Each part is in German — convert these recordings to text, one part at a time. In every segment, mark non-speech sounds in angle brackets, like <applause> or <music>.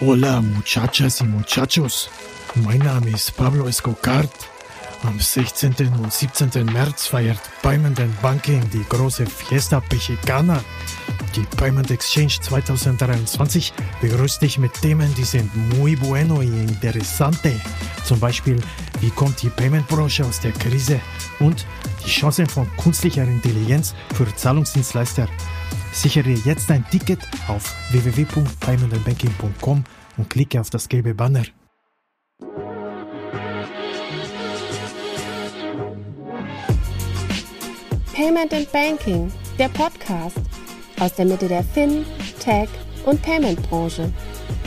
Hola muchachas y muchachos. Mein Name ist Pablo Escocart. Am 16. und 17. März feiert Payment Banking die große Fiesta Mexicana. Die Payment Exchange 2023 begrüßt dich mit Themen, die sind muy bueno y interesante. Zum Beispiel, wie kommt die Payment-Branche aus der Krise und die Chancen von künstlicher Intelligenz für Zahlungsdienstleister. Sichere jetzt ein Ticket auf www.paymentandbanking.com und klicke auf das gelbe Banner. Payment and Banking, der Podcast aus der Mitte der Fin, Tech und Payment Branche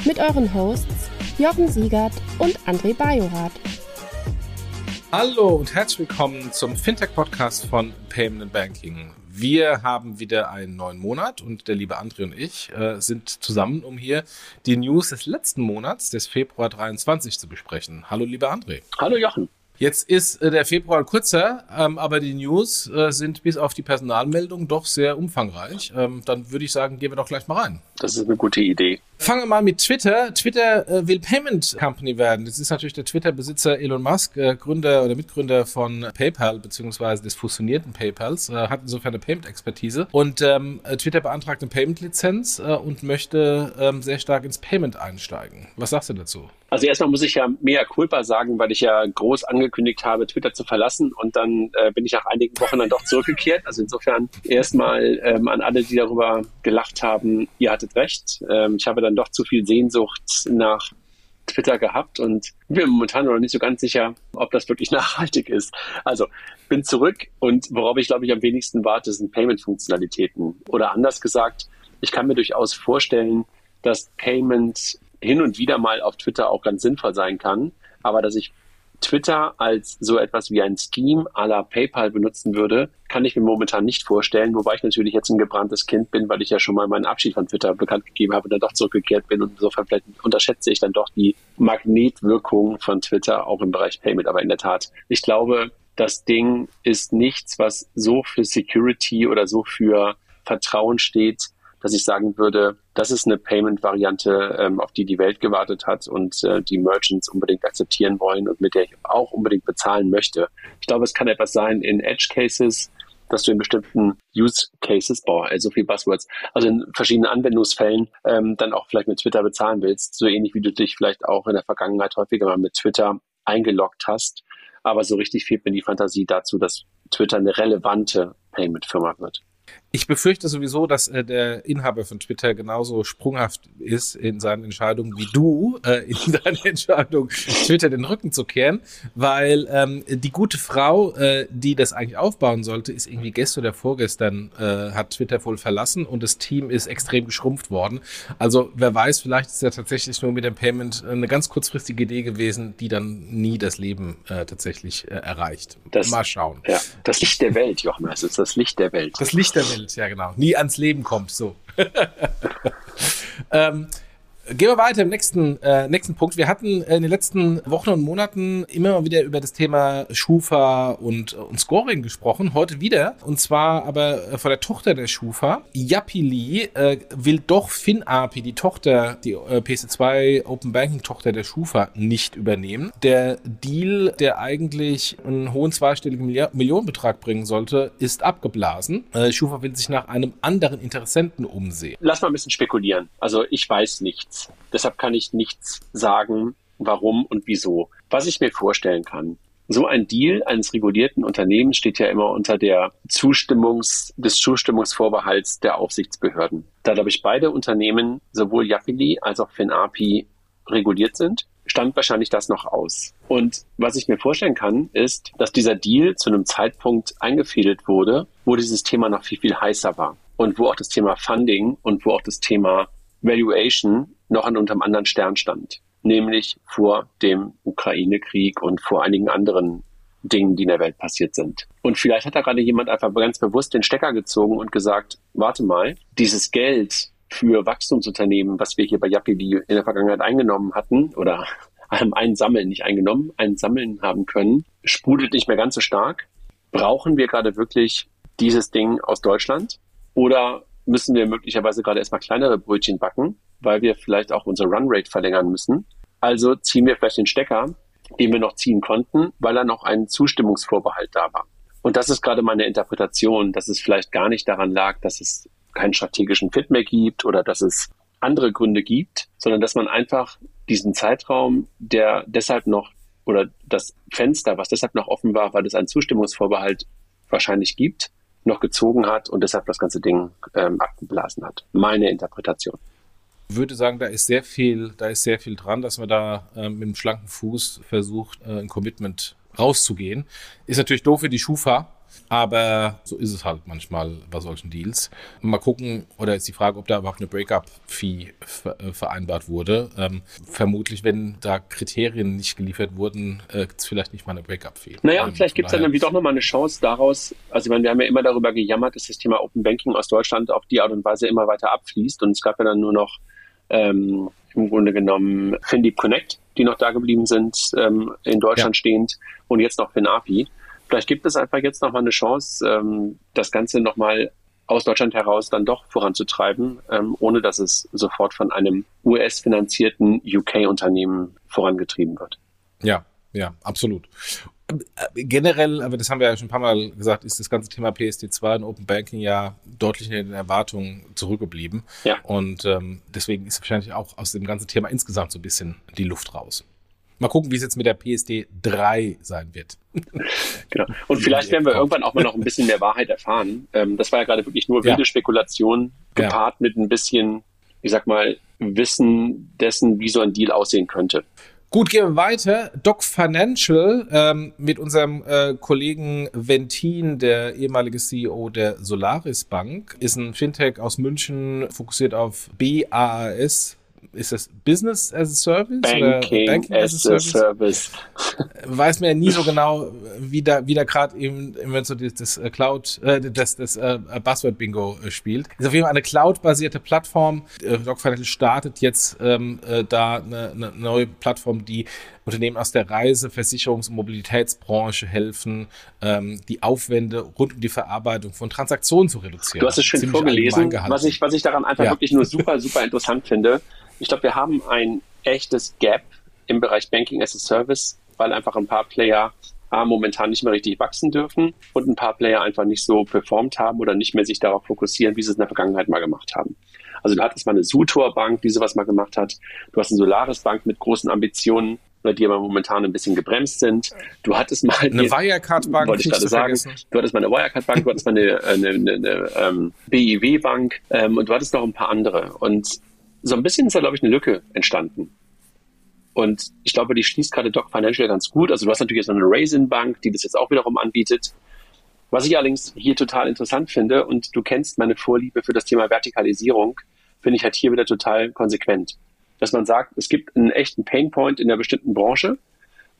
mit euren Hosts Jochen Siegert und André Bajorath. Hallo und herzlich willkommen zum Fintech Podcast von Payment and Banking. Wir haben wieder einen neuen Monat und der liebe André und ich äh, sind zusammen, um hier die News des letzten Monats, des Februar 23, zu besprechen. Hallo, lieber André. Hallo, Jochen. Jetzt ist äh, der Februar kurzer, ähm, aber die News äh, sind bis auf die Personalmeldung doch sehr umfangreich. Ähm, dann würde ich sagen, gehen wir doch gleich mal rein. Das ist eine gute Idee. Fangen wir mal mit Twitter. Twitter äh, will Payment Company werden. Das ist natürlich der Twitter-Besitzer Elon Musk, Gründer oder Mitgründer von PayPal beziehungsweise des fusionierten PayPals, hat insofern eine Payment-Expertise. Und ähm, Twitter beantragt eine Payment-Lizenz und möchte ähm, sehr stark ins Payment einsteigen. Was sagst du dazu? Also erstmal muss ich ja mehr culpa sagen, weil ich ja groß angekündigt habe, Twitter zu verlassen und dann äh, bin ich nach einigen Wochen dann doch zurückgekehrt. Also insofern erstmal ähm, an alle, die darüber gelacht haben, ihr hattet recht. Ähm, ich habe dann doch zu viel Sehnsucht nach Twitter gehabt und bin momentan noch nicht so ganz sicher, ob das wirklich <laughs> nachhaltig ist. Also bin zurück und worauf ich glaube ich am wenigsten warte, sind Payment-Funktionalitäten. Oder anders gesagt, ich kann mir durchaus vorstellen, dass Payment hin und wieder mal auf Twitter auch ganz sinnvoll sein kann, aber dass ich Twitter als so etwas wie ein Scheme à la PayPal benutzen würde, kann ich mir momentan nicht vorstellen, wobei ich natürlich jetzt ein gebranntes Kind bin, weil ich ja schon mal meinen Abschied von Twitter bekannt gegeben habe und dann doch zurückgekehrt bin. Und insofern vielleicht unterschätze ich dann doch die Magnetwirkung von Twitter auch im Bereich Payment, aber in der Tat, ich glaube, das Ding ist nichts, was so für Security oder so für Vertrauen steht, dass ich sagen würde, das ist eine Payment-Variante, ähm, auf die die Welt gewartet hat und äh, die Merchants unbedingt akzeptieren wollen und mit der ich auch unbedingt bezahlen möchte. Ich glaube, es kann etwas sein in Edge-Cases, dass du in bestimmten Use Cases, boah, also viel Buzzwords, also in verschiedenen Anwendungsfällen ähm, dann auch vielleicht mit Twitter bezahlen willst, so ähnlich wie du dich vielleicht auch in der Vergangenheit häufiger mal mit Twitter eingeloggt hast. Aber so richtig fehlt mir die Fantasie dazu, dass Twitter eine relevante Payment-Firma wird. Ich befürchte sowieso, dass äh, der Inhaber von Twitter genauso sprunghaft ist in seinen Entscheidungen wie du äh, in <laughs> deiner Entscheidung, Twitter den Rücken zu kehren, weil ähm, die gute Frau, äh, die das eigentlich aufbauen sollte, ist irgendwie gestern oder vorgestern äh, hat Twitter wohl verlassen und das Team ist extrem geschrumpft worden. Also wer weiß, vielleicht ist ja tatsächlich nur mit dem Payment eine ganz kurzfristige Idee gewesen, die dann nie das Leben äh, tatsächlich äh, erreicht. Das, Mal schauen. Ja, das Licht der Welt, Jochen, es ist das Licht der Welt. Das Licht der Welt. Welt, ja genau. Nie ans Leben kommt, so. <laughs> ähm, Gehen wir weiter im nächsten, äh, nächsten Punkt. Wir hatten in den letzten Wochen und Monaten immer wieder über das Thema Schufa und, und Scoring gesprochen. Heute wieder. Und zwar aber von der Tochter der Schufa. Yapili äh, will doch FinAPI, die Tochter, die äh, PC2 Open Banking Tochter der Schufa, nicht übernehmen. Der Deal, der eigentlich einen hohen zweistelligen Millionenbetrag bringen sollte, ist abgeblasen. Äh, Schufa will sich nach einem anderen Interessenten umsehen. Lass mal ein bisschen spekulieren. Also ich weiß nichts. Deshalb kann ich nichts sagen, warum und wieso. Was ich mir vorstellen kann, so ein Deal eines regulierten Unternehmens steht ja immer unter der Zustimmungs, des Zustimmungsvorbehalts der Aufsichtsbehörden. Da, glaube ich, beide Unternehmen, sowohl Yapili als auch FinAPI, reguliert sind, stand wahrscheinlich das noch aus. Und was ich mir vorstellen kann, ist, dass dieser Deal zu einem Zeitpunkt eingefädelt wurde, wo dieses Thema noch viel, viel heißer war. Und wo auch das Thema Funding und wo auch das Thema Valuation noch an unterm anderen Stern stand, nämlich vor dem Ukraine-Krieg und vor einigen anderen Dingen, die in der Welt passiert sind. Und vielleicht hat da gerade jemand einfach ganz bewusst den Stecker gezogen und gesagt, warte mal, dieses Geld für Wachstumsunternehmen, was wir hier bei Yapili in der Vergangenheit eingenommen hatten oder <laughs> einsammeln, nicht eingenommen, einsammeln haben können, sprudelt nicht mehr ganz so stark. Brauchen wir gerade wirklich dieses Ding aus Deutschland? Oder müssen wir möglicherweise gerade erstmal kleinere Brötchen backen weil wir vielleicht auch unsere Runrate verlängern müssen. Also ziehen wir vielleicht den Stecker, den wir noch ziehen konnten, weil da noch ein Zustimmungsvorbehalt da war. Und das ist gerade meine Interpretation, dass es vielleicht gar nicht daran lag, dass es keinen strategischen Fit mehr gibt oder dass es andere Gründe gibt, sondern dass man einfach diesen Zeitraum, der deshalb noch oder das Fenster, was deshalb noch offen war, weil es einen Zustimmungsvorbehalt wahrscheinlich gibt, noch gezogen hat und deshalb das ganze Ding ähm, abgeblasen hat. Meine Interpretation. Ich würde sagen, da ist sehr viel, da ist sehr viel dran, dass man da äh, mit einem schlanken Fuß versucht, äh, ein Commitment rauszugehen. Ist natürlich doof für die Schufa, aber so ist es halt manchmal bei solchen Deals. Mal gucken, oder ist die Frage, ob da überhaupt eine Breakup-Fee äh, vereinbart wurde. Ähm, vermutlich, wenn da Kriterien nicht geliefert wurden, äh, gibt es vielleicht nicht mal eine Breakup-Fee. Naja, und vielleicht gibt es dann irgendwie doch nochmal eine Chance daraus. Also, ich meine, wir haben ja immer darüber gejammert, dass das Thema Open Banking aus Deutschland auf die Art und Weise immer weiter abfließt. Und es gab ja dann nur noch ähm, im Grunde genommen FinDeep Connect, die noch da geblieben sind, ähm, in Deutschland ja. stehend und jetzt noch FinAPI. Vielleicht gibt es einfach jetzt nochmal eine Chance, ähm, das Ganze nochmal aus Deutschland heraus dann doch voranzutreiben, ähm, ohne dass es sofort von einem US-finanzierten UK-Unternehmen vorangetrieben wird. Ja, ja, absolut. Generell, aber das haben wir ja schon ein paar Mal gesagt, ist das ganze Thema PSD2 und Open Banking ja deutlich in den Erwartungen zurückgeblieben. Ja. Und ähm, deswegen ist wahrscheinlich auch aus dem ganzen Thema insgesamt so ein bisschen die Luft raus. Mal gucken, wie es jetzt mit der PSD 3 sein wird. <laughs> Genau. Und vielleicht werden wir irgendwann auch mal noch ein bisschen mehr Wahrheit erfahren. Ähm, das war ja gerade wirklich nur wilde ja. Spekulation, gepaart ja. mit ein bisschen, ich sag mal, Wissen dessen, wie so ein Deal aussehen könnte. Gut, gehen wir weiter. Doc Financial ähm, mit unserem äh, Kollegen Ventin, der ehemalige CEO der Solaris Bank, ist ein Fintech aus München, fokussiert auf BAAS, ist das Business as a Service Banking, oder Banking as, as a Service? Weiß mir ja nie so genau, wie da, wie da gerade eben, wenn so das, das äh, Cloud, äh, das, das äh, Buzzword Bingo äh, spielt. Ist auf jeden Fall eine Cloud-basierte Plattform. Äh, startet jetzt ähm, äh, da eine, eine neue Plattform, die Unternehmen aus der Reise-, Versicherungs- und Mobilitätsbranche helfen, ähm, die Aufwände rund um die Verarbeitung von Transaktionen zu reduzieren. Du hast es schön Ziemlich vorgelesen, was ich, was ich daran einfach ja. wirklich nur <laughs> super, super interessant finde. Ich glaube, wir haben ein echtes Gap im Bereich Banking as a Service, weil einfach ein paar Player A, momentan nicht mehr richtig wachsen dürfen und ein paar Player einfach nicht so performt haben oder nicht mehr sich darauf fokussieren, wie sie es in der Vergangenheit mal gemacht haben. Also du hattest mal eine Sutor Bank, die sowas mal gemacht hat. Du hast eine Solaris Bank mit großen Ambitionen, die aber momentan ein bisschen gebremst sind. Du hattest mal eine Wirecard Bank, wollte ich gerade sagen. Du hattest mal eine Wirecard Bank, du hattest mal eine, eine, eine, eine ähm, BIW Bank ähm, und du hattest noch ein paar andere. Und so ein bisschen ist da, glaube ich, eine Lücke entstanden. Und ich glaube, die schließt gerade Doc Financial ganz gut. Also du hast natürlich jetzt noch eine Raisin Bank, die das jetzt auch wiederum anbietet. Was ich allerdings hier total interessant finde, und du kennst meine Vorliebe für das Thema Vertikalisierung, finde ich halt hier wieder total konsequent. Dass man sagt, es gibt einen echten Painpoint in einer bestimmten Branche.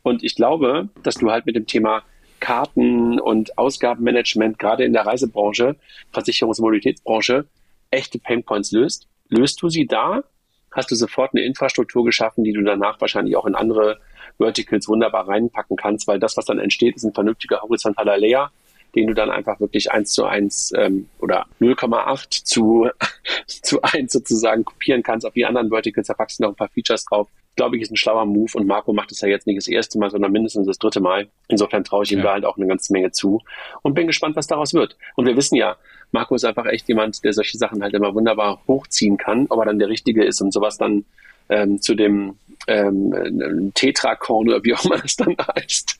Und ich glaube, dass du halt mit dem Thema Karten und Ausgabenmanagement, gerade in der Reisebranche, Versicherungs- und Mobilitätsbranche, echte Painpoints löst löst du sie da, hast du sofort eine Infrastruktur geschaffen, die du danach wahrscheinlich auch in andere Verticals wunderbar reinpacken kannst, weil das, was dann entsteht, ist ein vernünftiger horizontaler Layer, den du dann einfach wirklich eins zu eins ähm, oder 0,8 zu, <laughs> zu eins sozusagen kopieren kannst. Auf die anderen Verticals, da packst du noch ein paar Features drauf. Glaube ich, ist ein schlauer Move und Marco macht es ja jetzt nicht das erste Mal, sondern mindestens das dritte Mal. Insofern traue ich ihm ja. da halt auch eine ganze Menge zu und bin gespannt, was daraus wird. Und wir wissen ja, Marco ist einfach echt jemand, der solche Sachen halt immer wunderbar hochziehen kann, ob er dann der Richtige ist und sowas dann ähm, zu dem ähm, Tetrakorn oder wie auch immer das dann <laughs> heißt,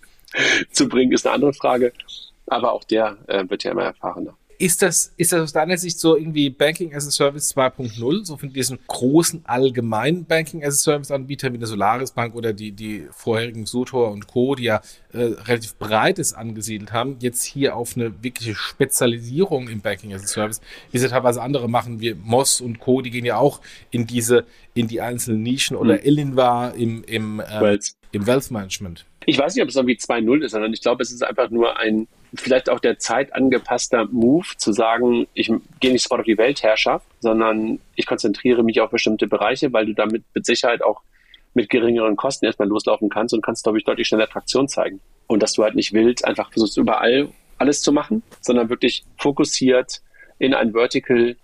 zu bringen, ist eine andere Frage. Aber auch der äh, wird ja immer erfahrener. Ist das, ist das aus deiner Sicht so irgendwie Banking as a Service 2.0, so von diesen großen allgemeinen Banking as a Service Anbietern wie der Solaris Bank oder die, die vorherigen Sutor und Co., die ja äh, relativ breites angesiedelt haben, jetzt hier auf eine wirkliche Spezialisierung im Banking as a Service, wie sie teilweise andere machen, wie Moss und Co., die gehen ja auch in diese, in die einzelnen Nischen oder mhm. Elinva im, im, ähm, im Wealth Management. Ich weiß nicht, ob es irgendwie 2.0 ist, sondern ich glaube, es ist einfach nur ein, vielleicht auch der Zeit angepasster Move, zu sagen, ich gehe nicht sofort auf die Weltherrschaft, sondern ich konzentriere mich auf bestimmte Bereiche, weil du damit mit Sicherheit auch mit geringeren Kosten erstmal loslaufen kannst und kannst, glaube ich, deutlich schneller Traktion zeigen. Und dass du halt nicht wild einfach versuchst, überall alles zu machen, sondern wirklich fokussiert in ein Vertical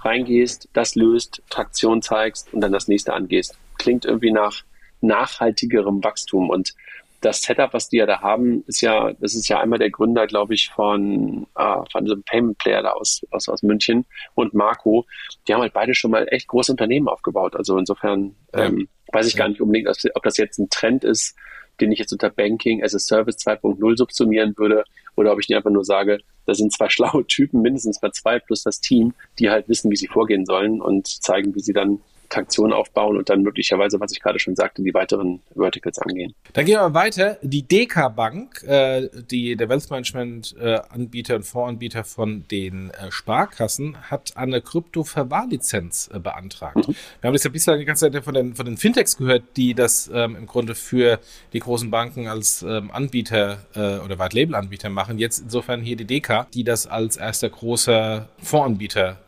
reingehst, das löst, Traktion zeigst und dann das nächste angehst. Klingt irgendwie nach nachhaltigerem Wachstum und das Setup, was die ja da haben, ist ja, das ist ja einmal der Gründer, glaube ich, von, äh, von diesem Payment Player da aus, aus, aus München und Marco. Die haben halt beide schon mal echt große Unternehmen aufgebaut. Also insofern ähm, weiß ich ja. gar nicht unbedingt, ob das jetzt ein Trend ist, den ich jetzt unter Banking as a Service 2.0 subsumieren würde, oder ob ich nicht einfach nur sage, da sind zwei <laughs> schlaue Typen, mindestens mal zwei plus das Team, die halt wissen, wie sie vorgehen sollen und zeigen, wie sie dann Traktion aufbauen und dann möglicherweise, was ich gerade schon sagte, die weiteren Verticals angehen. Dann gehen wir weiter. Die DK Bank, äh, die der Wealth Management äh, Anbieter und Fondsanbieter von den äh, Sparkassen, hat eine Krypto-Verwahrlizenz äh, beantragt. Mhm. Wir haben das ja bislang die ganze Zeit von den, von den Fintechs gehört, die das ähm, im Grunde für die großen Banken als ähm, Anbieter äh, oder White Label Anbieter machen. Jetzt insofern hier die DK, die das als erster großer Fondsanbieter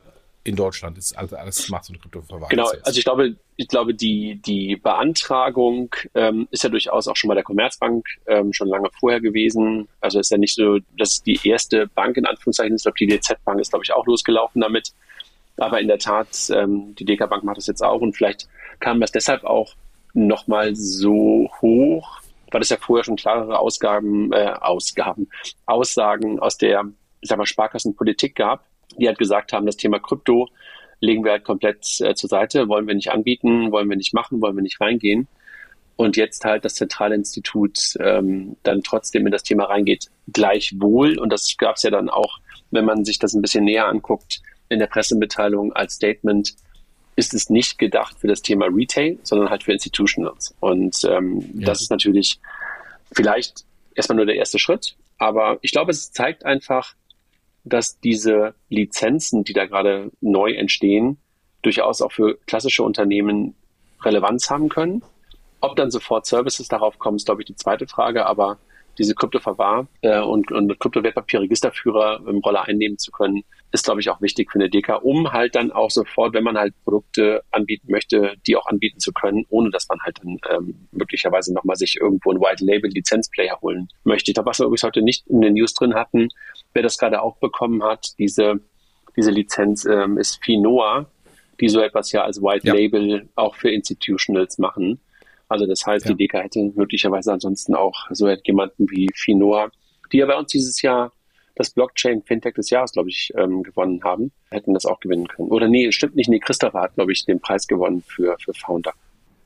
in Deutschland ist. Also alles macht so eine Kryptoverwahrung. Genau, also ich glaube, ich glaube, die, die Beantragung ähm, ist ja durchaus auch schon bei der Commerzbank ähm, schon lange vorher gewesen. Also ist ja nicht so, dass die erste Bank in Anführungszeichen ist. Ich glaube, die DZ-Bank ist, glaube ich, auch losgelaufen damit. Aber in der Tat, ähm, die DK-Bank macht das jetzt auch und vielleicht kam das deshalb auch nochmal so hoch, weil es ja vorher schon klarere Ausgaben, äh, Ausgaben, Aussagen aus der, ich sag mal, Sparkassenpolitik gab die halt gesagt haben, das Thema Krypto legen wir halt komplett äh, zur Seite, wollen wir nicht anbieten, wollen wir nicht machen, wollen wir nicht reingehen. Und jetzt halt das Zentralinstitut ähm, dann trotzdem in das Thema reingeht, gleichwohl. Und das gab es ja dann auch, wenn man sich das ein bisschen näher anguckt, in der Pressemitteilung als Statement, ist es nicht gedacht für das Thema Retail, sondern halt für Institutionals. Und ähm, ja. das ist natürlich vielleicht erstmal nur der erste Schritt. Aber ich glaube, es zeigt einfach, dass diese Lizenzen, die da gerade neu entstehen, durchaus auch für klassische Unternehmen Relevanz haben können. Ob dann sofort Services darauf kommen, ist, glaube ich, die zweite Frage. Aber diese Kryptoverwahr äh, und, und Kryptowertpapierregisterführer im Roller einnehmen zu können, ist, glaube ich, auch wichtig für eine DK, um halt dann auch sofort, wenn man halt Produkte anbieten möchte, die auch anbieten zu können, ohne dass man halt dann ähm, möglicherweise nochmal sich irgendwo ein White Label Lizenzplayer holen möchte. Ich glaube, was wir übrigens heute nicht in den News drin hatten, wer das gerade auch bekommen hat, diese, diese Lizenz ähm, ist Finoa, die so etwas ja als White ja. Label auch für Institutionals machen. Also das heißt, ja. die DK hätte möglicherweise ansonsten auch so jemanden wie Finoa, die ja bei uns dieses Jahr das Blockchain Fintech des Jahres, glaube ich, ähm, gewonnen haben, hätten das auch gewinnen können. Oder nee, stimmt nicht. Nee, Christopher hat, glaube ich, den Preis gewonnen für, für Founder.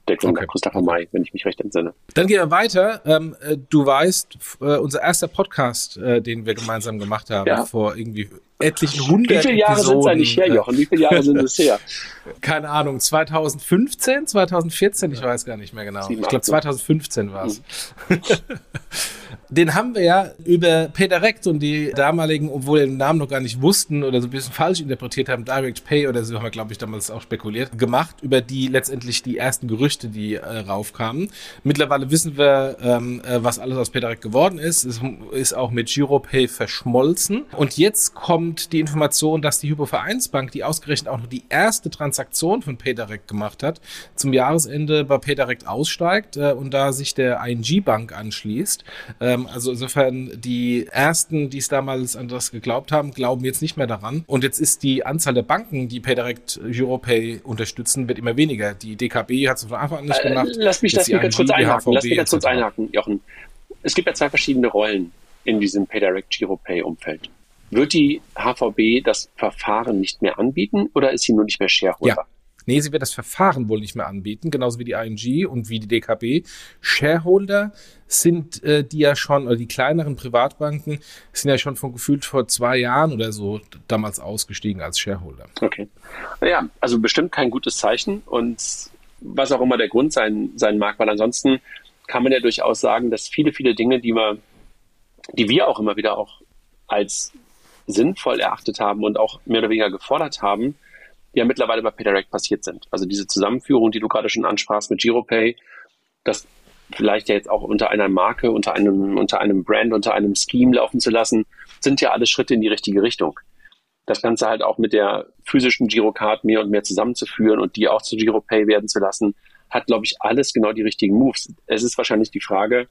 Der Gründer, okay. Christopher May, wenn ich mich recht entsinne. Dann gehen wir weiter. Ähm, äh, du weißt, äh, unser erster Podcast, äh, den wir gemeinsam gemacht haben, ja. vor irgendwie etlichen hundert Wie viele Jahre sind es eigentlich her, Jochen? Wie viele Jahre sind es her? <laughs> Keine Ahnung, 2015, 2014, ich weiß gar nicht mehr genau. 7, ich glaube 2015 war es. Mhm. <laughs> den haben wir ja über PayDirect und die damaligen, obwohl wir den Namen noch gar nicht wussten oder so ein bisschen falsch interpretiert haben, Direct Pay oder so haben wir, glaube ich, damals auch spekuliert, gemacht, über die letztendlich die ersten Gerüchte, die äh, raufkamen. Mittlerweile wissen wir, ähm, äh, was alles aus PayDirect geworden ist. Es ist auch mit GiroPay verschmolzen. Und jetzt kommt die Information, dass die Hypovereinsbank, die ausgerechnet auch noch die erste Transaktion von PayDirect gemacht hat, zum Jahresende bei PayDirect aussteigt äh, und da sich der ING Bank anschließt. Ähm, also insofern die ersten, die es damals an das geglaubt haben, glauben jetzt nicht mehr daran. Und jetzt ist die Anzahl der Banken, die PayDirect Europay unterstützen, wird immer weniger. Die DKB hat es von Anfang an nicht äh, gemacht. Äh, lass mich, das mich ganz kurz einhaken. Lass mich ganz kurz einhaken, Jochen. Es gibt ja zwei verschiedene Rollen in diesem PayDirect Giropay-Umfeld. Wird die HVB das Verfahren nicht mehr anbieten oder ist sie nur nicht mehr Shareholder? Ja. Nee, sie wird das Verfahren wohl nicht mehr anbieten, genauso wie die ING und wie die DKB. Shareholder sind äh, die ja schon, oder die kleineren Privatbanken sind ja schon von gefühlt vor zwei Jahren oder so damals ausgestiegen als Shareholder. Okay. Naja, also bestimmt kein gutes Zeichen und was auch immer der Grund sein, sein mag, weil ansonsten kann man ja durchaus sagen, dass viele, viele Dinge, die wir, die wir auch immer wieder auch als sinnvoll erachtet haben und auch mehr oder weniger gefordert haben, die ja mittlerweile bei PayDirect passiert sind. Also diese Zusammenführung, die du gerade schon ansprachst mit GiroPay, das vielleicht ja jetzt auch unter einer Marke, unter einem, unter einem Brand, unter einem Scheme laufen zu lassen, sind ja alle Schritte in die richtige Richtung. Das Ganze halt auch mit der physischen Girocard mehr und mehr zusammenzuführen und die auch zu GiroPay werden zu lassen, hat, glaube ich, alles genau die richtigen Moves. Es ist wahrscheinlich die Frage,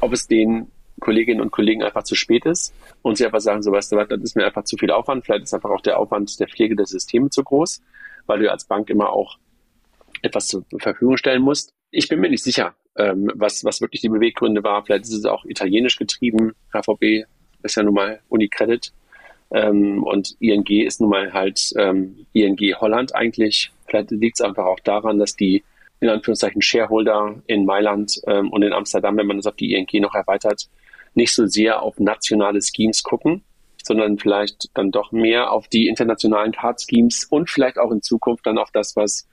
ob es den Kolleginnen und Kollegen einfach zu spät ist und sie einfach sagen, so weißt du was, das ist mir einfach zu viel Aufwand. Vielleicht ist einfach auch der Aufwand der Pflege der Systeme zu groß, weil du als Bank immer auch etwas zur Verfügung stellen musst. Ich bin mir nicht sicher, ähm, was, was wirklich die Beweggründe war. Vielleicht ist es auch italienisch getrieben. HVB ist ja nun mal Unicredit. Ähm, und ING ist nun mal halt ähm, ING Holland eigentlich. Vielleicht liegt es einfach auch daran, dass die in Anführungszeichen Shareholder in Mailand ähm, und in Amsterdam, wenn man das auf die ING noch erweitert, nicht so sehr auf nationale Schemes gucken, sondern vielleicht dann doch mehr auf die internationalen Card Schemes und vielleicht auch in Zukunft dann auf das, was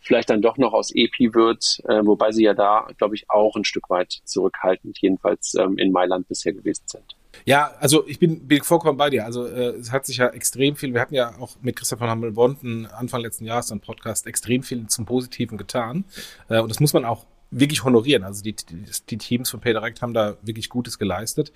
vielleicht dann doch noch aus EPI wird, äh, wobei sie ja da, glaube ich, auch ein Stück weit zurückhaltend, jedenfalls ähm, in Mailand bisher gewesen sind. Ja, also ich bin, bin vollkommen bei dir. Also äh, es hat sich ja extrem viel, wir hatten ja auch mit Christoph von Hammel-Bonten Anfang letzten Jahres einen Podcast extrem viel zum Positiven getan. Äh, und das muss man auch wirklich honorieren. Also die, die, die Teams von PayDirect haben da wirklich Gutes geleistet.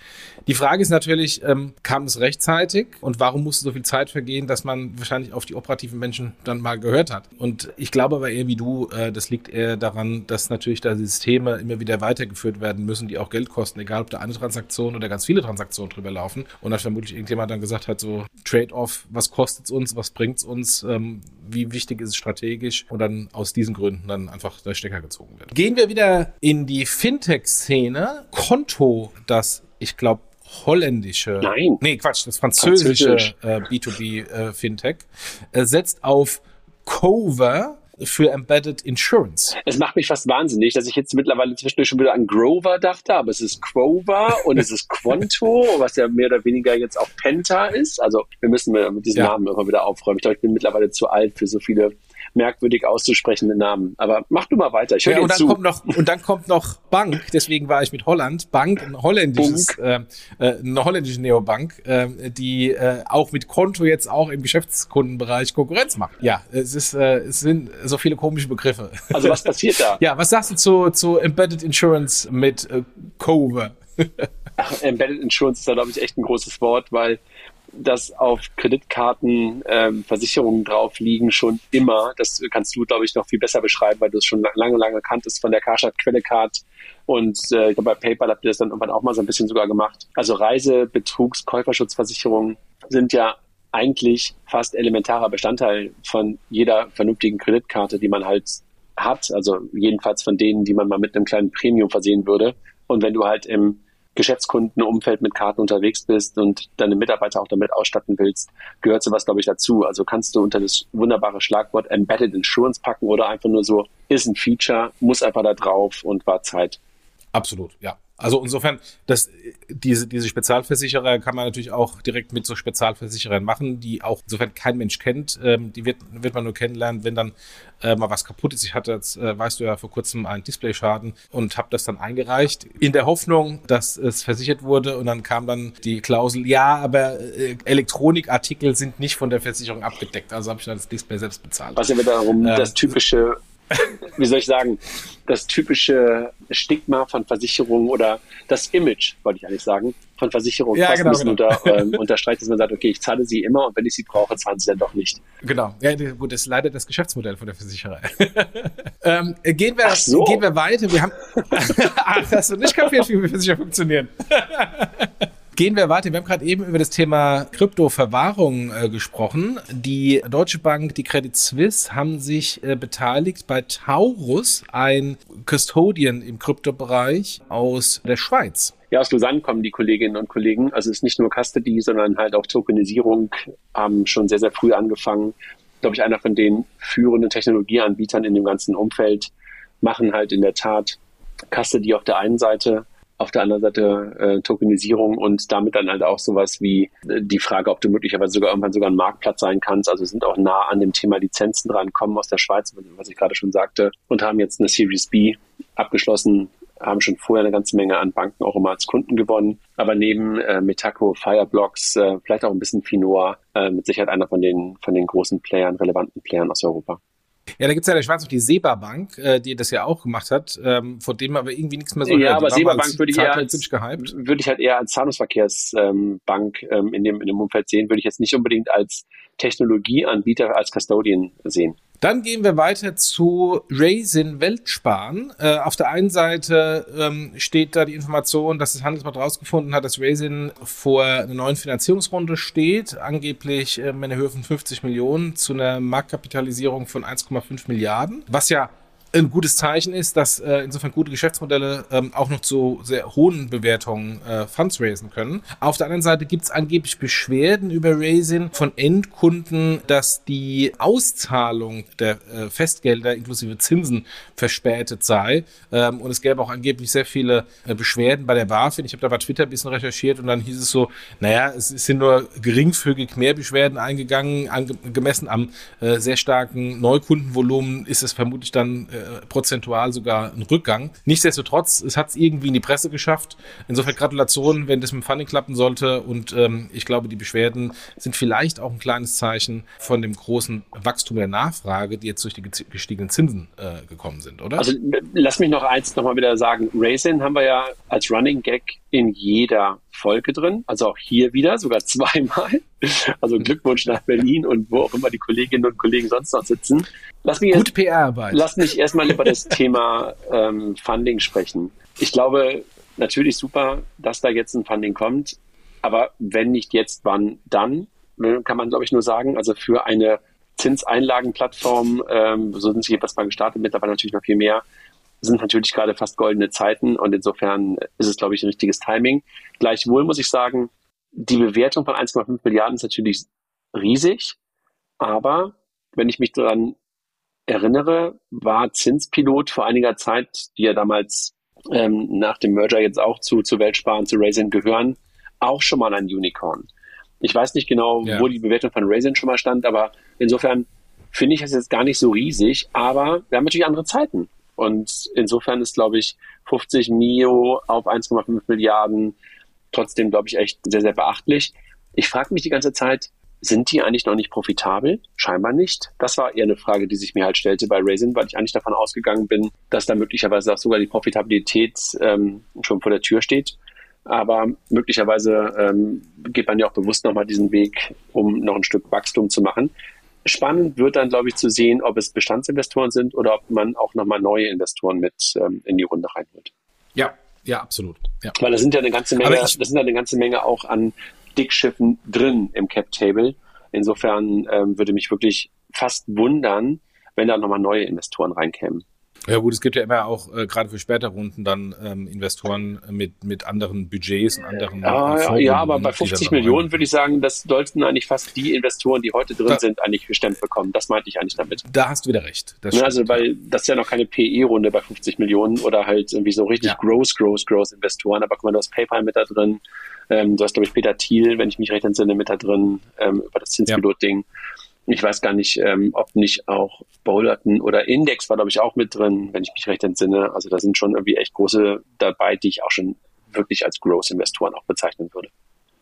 Die Frage ist natürlich, ähm, kam es rechtzeitig und warum musste so viel Zeit vergehen, dass man wahrscheinlich auf die operativen Menschen dann mal gehört hat? Und ich glaube aber eher wie du, äh, das liegt eher daran, dass natürlich da Systeme immer wieder weitergeführt werden müssen, die auch Geld kosten, egal ob da eine Transaktion oder ganz viele Transaktionen drüber laufen. Und dann vermutlich irgendjemand dann gesagt hat, so Trade-off, was kostet es uns, was bringt es uns, ähm, wie wichtig ist es strategisch und dann aus diesen Gründen dann einfach der Stecker gezogen wird. Gehen wir wir wieder in die Fintech-Szene. Konto, das, ich glaube, holländische, Nein. nee, Quatsch, das französische äh, B2B-Fintech äh, äh, setzt auf Cover für Embedded Insurance. Es macht mich fast wahnsinnig, dass ich jetzt mittlerweile zwischendurch schon wieder an Grover dachte, aber es ist Grover und es ist Quanto, <laughs> was ja mehr oder weniger jetzt auch Penta ist. Also wir müssen mit diesen ja. Namen immer wieder aufräumen. Ich glaube, ich bin mittlerweile zu alt für so viele merkwürdig auszusprechende Namen. Aber mach du mal weiter. Ich höre ja, und dann zu. kommt noch und dann kommt noch Bank. Deswegen war ich mit Holland Bank, ein holländisches, äh, äh, eine holländische Neobank, äh, die äh, auch mit Konto jetzt auch im Geschäftskundenbereich Konkurrenz macht. Ja, es ist, äh, es sind so viele komische Begriffe. Also was passiert da? <laughs> ja, was sagst du zu zu Embedded Insurance mit äh, Cover? <laughs> Embedded Insurance ist da glaube ich echt ein großes Wort, weil dass auf Kreditkarten ähm, Versicherungen drauf liegen, schon immer. Das kannst du, glaube ich, noch viel besser beschreiben, weil du es schon lange, lange kanntest von der Karstadt Quellecard. Und äh, ich glaube, bei PayPal habt ihr das dann irgendwann auch mal so ein bisschen sogar gemacht. Also Reisebetrugs, Käuferschutzversicherungen sind ja eigentlich fast elementarer Bestandteil von jeder vernünftigen Kreditkarte, die man halt hat. Also jedenfalls von denen, die man mal mit einem kleinen Premium versehen würde. Und wenn du halt im Geschäftskundenumfeld mit Karten unterwegs bist und deine Mitarbeiter auch damit ausstatten willst, gehört sowas, glaube ich, dazu. Also kannst du unter das wunderbare Schlagwort Embedded Insurance packen oder einfach nur so, ist ein Feature, muss einfach da drauf und war Zeit. Absolut, ja. Also insofern, das, diese, diese Spezialversicherer kann man natürlich auch direkt mit so Spezialversicherern machen, die auch insofern kein Mensch kennt. Ähm, die wird, wird man nur kennenlernen, wenn dann äh, mal was kaputt ist. Ich hatte jetzt, äh, weißt du ja, vor kurzem einen Displayschaden und habe das dann eingereicht, in der Hoffnung, dass es versichert wurde. Und dann kam dann die Klausel, ja, aber äh, Elektronikartikel sind nicht von der Versicherung abgedeckt. Also habe ich dann das Display selbst bezahlt. Was ja wiederum ähm, das typische <laughs> wie soll ich sagen, das typische Stigma von Versicherungen oder das Image, wollte ich eigentlich sagen, von Versicherungen ja, genau, genau. Unter, äh, <laughs> unterstreicht, dass man sagt, okay, ich zahle sie immer und wenn ich sie brauche, zahlen sie dann doch nicht. Genau, ja, gut, das ist leider das Geschäftsmodell von der Versicherei. <laughs> ähm, gehen, wir, so. gehen wir weiter. Wir haben, Ach, hast du nicht kapiert, wie Versicherer funktionieren. Gehen wir weiter. Wir haben gerade eben über das Thema Kryptoverwahrung äh, gesprochen. Die Deutsche Bank, die Credit Suisse haben sich äh, beteiligt bei Taurus, ein Custodian im Kryptobereich aus der Schweiz. Ja, aus Lausanne kommen die Kolleginnen und Kollegen. Also es ist nicht nur Custody, sondern halt auch Tokenisierung, haben schon sehr, sehr früh angefangen. Glaube ich, einer von den führenden Technologieanbietern in dem ganzen Umfeld machen halt in der Tat Custody auf der einen Seite, auf der anderen Seite äh, Tokenisierung und damit dann halt auch sowas wie äh, die Frage, ob du möglicherweise sogar irgendwann sogar ein Marktplatz sein kannst. Also sind auch nah an dem Thema Lizenzen dran, kommen aus der Schweiz, was ich gerade schon sagte, und haben jetzt eine Series B abgeschlossen, haben schon vorher eine ganze Menge an Banken auch immer als Kunden gewonnen. Aber neben äh, Metaco, Fireblocks, äh, vielleicht auch ein bisschen Finoa, äh, mit Sicherheit einer von den, von den großen Playern, relevanten Playern aus Europa. Ja, da gibt's ja der Schweiz noch die Seba Bank, äh, die das ja auch gemacht hat, ähm, von dem aber irgendwie nichts mehr so Ja, aber Seba Bank würde ich, eher als, würde ich halt eher als Zahlungsverkehrsbank ähm, ähm, in, dem, in dem Umfeld sehen, würde ich jetzt nicht unbedingt als Technologieanbieter als Custodian sehen. Dann gehen wir weiter zu Raisin Weltsparen. Äh, auf der einen Seite ähm, steht da die Information, dass das Handelsblatt herausgefunden hat, dass Raisin vor einer neuen Finanzierungsrunde steht, angeblich ähm, in der Höhe von 50 Millionen zu einer Marktkapitalisierung von 1,5 Milliarden, was ja ein gutes Zeichen ist, dass äh, insofern gute Geschäftsmodelle ähm, auch noch zu sehr hohen Bewertungen äh, Funds raisen können. Auf der anderen Seite gibt es angeblich Beschwerden über Raisin von Endkunden, dass die Auszahlung der äh, Festgelder inklusive Zinsen verspätet sei. Ähm, und es gäbe auch angeblich sehr viele äh, Beschwerden bei der BaFin. Ich habe da bei Twitter ein bisschen recherchiert und dann hieß es so, naja, es sind nur geringfügig mehr Beschwerden eingegangen, gemessen am äh, sehr starken Neukundenvolumen ist es vermutlich dann äh, prozentual sogar ein Rückgang. Nichtsdestotrotz, es hat es irgendwie in die Presse geschafft. Insofern Gratulation, wenn das mit dem Funding klappen sollte. Und ähm, ich glaube, die Beschwerden sind vielleicht auch ein kleines Zeichen von dem großen Wachstum der Nachfrage, die jetzt durch die gestiegenen Zinsen äh, gekommen sind, oder? Also lass mich noch eins nochmal wieder sagen. Raisin haben wir ja als Running Gag in jeder Folge drin. Also auch hier wieder, sogar zweimal. <laughs> Also Glückwunsch nach Berlin und wo auch immer die Kolleginnen und Kollegen sonst noch sitzen. Lass mich Gute PR-Arbeit. Lass mich erstmal über das Thema ähm, Funding sprechen. Ich glaube, natürlich super, dass da jetzt ein Funding kommt. Aber wenn nicht jetzt, wann dann? Kann man, glaube ich, nur sagen. Also für eine Zinseinlagenplattform, ähm, so sind sie jedenfalls mal gestartet, mittlerweile natürlich noch viel mehr, sind natürlich gerade fast goldene Zeiten und insofern ist es, glaube ich, ein richtiges Timing. Gleichwohl muss ich sagen, die Bewertung von 1,5 Milliarden ist natürlich riesig, aber wenn ich mich daran erinnere, war Zinspilot vor einiger Zeit, die ja damals ähm, nach dem Merger jetzt auch zu, zu Weltsparen, zu Raisin gehören, auch schon mal ein Unicorn. Ich weiß nicht genau, ja. wo die Bewertung von Raisin schon mal stand, aber insofern finde ich es jetzt gar nicht so riesig, aber wir haben natürlich andere Zeiten. Und insofern ist, glaube ich, 50 Mio auf 1,5 Milliarden trotzdem, glaube ich, echt sehr, sehr beachtlich. Ich frage mich die ganze Zeit, sind die eigentlich noch nicht profitabel? Scheinbar nicht. Das war eher eine Frage, die sich mir halt stellte bei Raisin, weil ich eigentlich davon ausgegangen bin, dass da möglicherweise auch sogar die Profitabilität ähm, schon vor der Tür steht. Aber möglicherweise ähm, geht man ja auch bewusst nochmal diesen Weg, um noch ein Stück Wachstum zu machen. Spannend wird dann, glaube ich, zu sehen, ob es Bestandsinvestoren sind oder ob man auch nochmal neue Investoren mit ähm, in die Runde reinholt. Ja, ja, absolut. Ja. Weil da sind ja eine ganze Menge, das sind ja eine ganze Menge auch an Dickschiffen drin im Cap Table. Insofern ähm, würde mich wirklich fast wundern, wenn da nochmal neue Investoren reinkämen. Ja gut, es gibt ja immer auch äh, gerade für später Runden dann ähm, Investoren mit mit anderen Budgets und anderen. Ja, ja aber bei 50 Millionen würde ich sagen, das sollten eigentlich fast die Investoren, die heute drin da, sind, eigentlich gestemmt bekommen. Das meinte ich eigentlich damit. Da hast du wieder recht. Ja, ne, also weil das ist ja noch keine PE-Runde bei 50 Millionen oder halt irgendwie so richtig ja. gross, gross, gross Investoren. Aber guck mal, du hast PayPal mit da drin. Ähm, du hast glaube ich Peter Thiel, wenn ich mich recht entsinne, mit da drin ähm, über das Zinspilot-Ding. Ja. Ich weiß gar nicht, ähm, ob nicht auch Boulderton oder Index war, glaube ich, auch mit drin, wenn ich mich recht entsinne. Also da sind schon irgendwie echt große dabei, die ich auch schon wirklich als Growth-Investoren auch bezeichnen würde.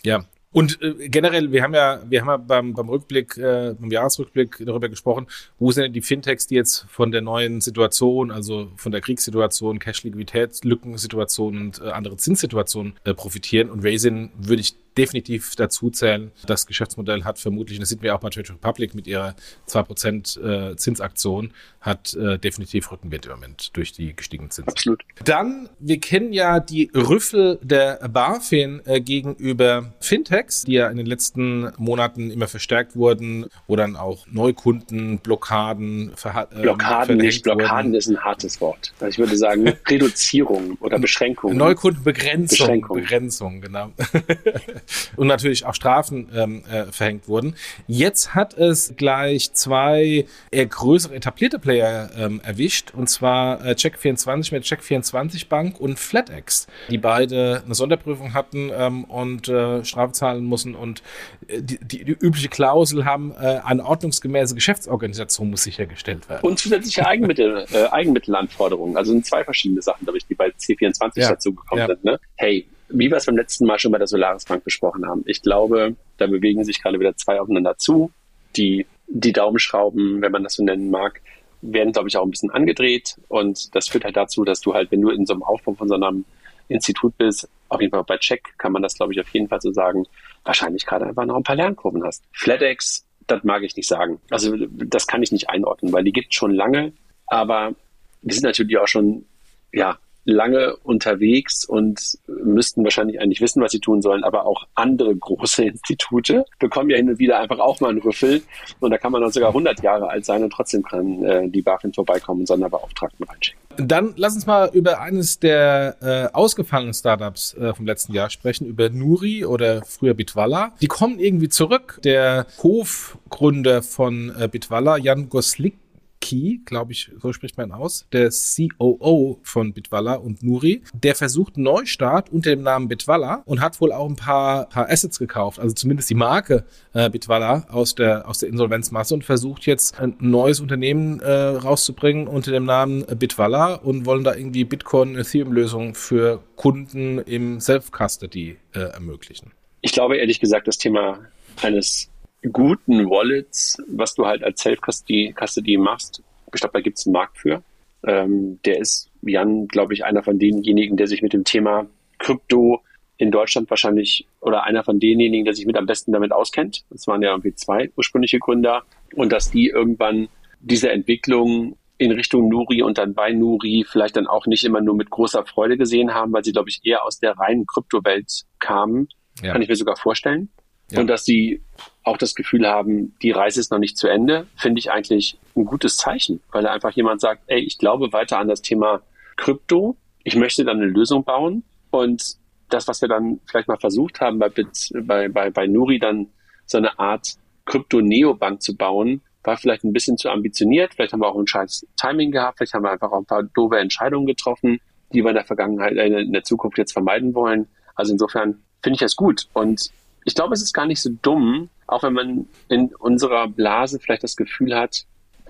Ja, und äh, generell, wir haben ja, wir haben ja beim, beim Rückblick, äh, beim Jahresrückblick darüber gesprochen, wo sind denn die Fintechs, die jetzt von der neuen Situation, also von der Kriegssituation, Cash-Liquiditätslückensituation und äh, andere Zinssituationen äh, profitieren. Und Raisin würde ich definitiv dazu zählen. Das Geschäftsmodell hat vermutlich, und das sieht wir auch bei Trade Republic mit ihrer 2% äh, Zinsaktion, hat äh, definitiv Rückenwind im Moment durch die gestiegenen Zinsen. Absolut. Dann, wir kennen ja die Rüffel der BaFin äh, gegenüber Fintechs, die ja in den letzten Monaten immer verstärkt wurden, wo dann auch Neukunden, Blockaden, äh, Blockaden nicht, Blockaden wurden. ist ein hartes Wort. Also ich würde sagen <laughs> Reduzierung oder Beschränkung. Neukundenbegrenzung. Beschränkung. Begrenzung, genau. <laughs> <laughs> und natürlich auch Strafen ähm, äh, verhängt wurden. Jetzt hat es gleich zwei eher größere etablierte Player ähm, erwischt, und zwar äh, Check24 mit Check24 Bank und FlatEx, die beide eine Sonderprüfung hatten ähm, und äh, Strafe zahlen mussten und äh, die, die, die, übliche Klausel haben, äh, eine ordnungsgemäße Geschäftsorganisation muss sichergestellt werden. Und zusätzliche Eigenmittel, äh, Eigenmittelanforderungen, also sind zwei verschiedene Sachen, glaube ich, die bei C24 ja. dazu gekommen ja. sind. Ne? Hey, wie wir es beim letzten Mal schon bei der Solaris Bank besprochen haben, ich glaube, da bewegen sich gerade wieder zwei aufeinander zu. Die, die Daumenschrauben, wenn man das so nennen mag, werden, glaube ich, auch ein bisschen angedreht. Und das führt halt dazu, dass du halt, wenn du in so einem Aufbau von so einem Institut bist, auf jeden Fall bei Check kann man das, glaube ich, auf jeden Fall so sagen, wahrscheinlich gerade einfach noch ein paar Lernkurven hast. FlatEx das mag ich nicht sagen. Also das kann ich nicht einordnen, weil die gibt es schon lange, aber die sind natürlich auch schon ja, lange unterwegs und müssten wahrscheinlich eigentlich wissen, was sie tun sollen, aber auch andere große <laughs> Institute bekommen ja hin und wieder einfach auch mal einen Rüffel und da kann man dann sogar 100 Jahre alt sein und trotzdem kann äh, die BaFin vorbeikommen und Sonderbeauftragten reinschicken. Dann lass uns mal über eines der äh, ausgefallenen Startups äh, vom letzten Jahr sprechen, über Nuri oder früher Bitwalla. Die kommen irgendwie zurück. Der Hofgründer von äh, Bitwalla, Jan Goslik, Key, glaube ich, so spricht man aus, der COO von Bitwalla und Nuri, der versucht Neustart unter dem Namen Bitwalla und hat wohl auch ein paar, paar Assets gekauft, also zumindest die Marke äh, Bitwalla aus der, aus der Insolvenzmasse und versucht jetzt ein neues Unternehmen äh, rauszubringen unter dem Namen Bitwalla und wollen da irgendwie Bitcoin Ethereum-Lösungen für Kunden im Self-Custody äh, ermöglichen. Ich glaube ehrlich gesagt, das Thema eines guten Wallets, was du halt als Self-Custody Custody machst, ich glaube, da gibt es einen Markt für. Ähm, der ist, Jan, glaube ich, einer von denjenigen, der sich mit dem Thema Krypto in Deutschland wahrscheinlich oder einer von denjenigen, der sich mit am besten damit auskennt. Das waren ja irgendwie zwei ursprüngliche Gründer. Und dass die irgendwann diese Entwicklung in Richtung Nuri und dann bei Nuri vielleicht dann auch nicht immer nur mit großer Freude gesehen haben, weil sie, glaube ich, eher aus der reinen Kryptowelt kamen. Ja. Kann ich mir sogar vorstellen. Ja. Und dass sie auch das Gefühl haben, die Reise ist noch nicht zu Ende, finde ich eigentlich ein gutes Zeichen, weil einfach jemand sagt, ey, ich glaube weiter an das Thema Krypto, ich möchte dann eine Lösung bauen und das, was wir dann vielleicht mal versucht haben, bei, bei, bei, bei Nuri dann so eine Art Krypto-Neobank zu bauen, war vielleicht ein bisschen zu ambitioniert. Vielleicht haben wir auch ein scheiß Timing gehabt. Vielleicht haben wir einfach auch ein paar doofe Entscheidungen getroffen, die wir in der Vergangenheit, äh, in der Zukunft jetzt vermeiden wollen. Also insofern finde ich das gut. Und ich glaube, es ist gar nicht so dumm, auch wenn man in unserer Blase vielleicht das Gefühl hat,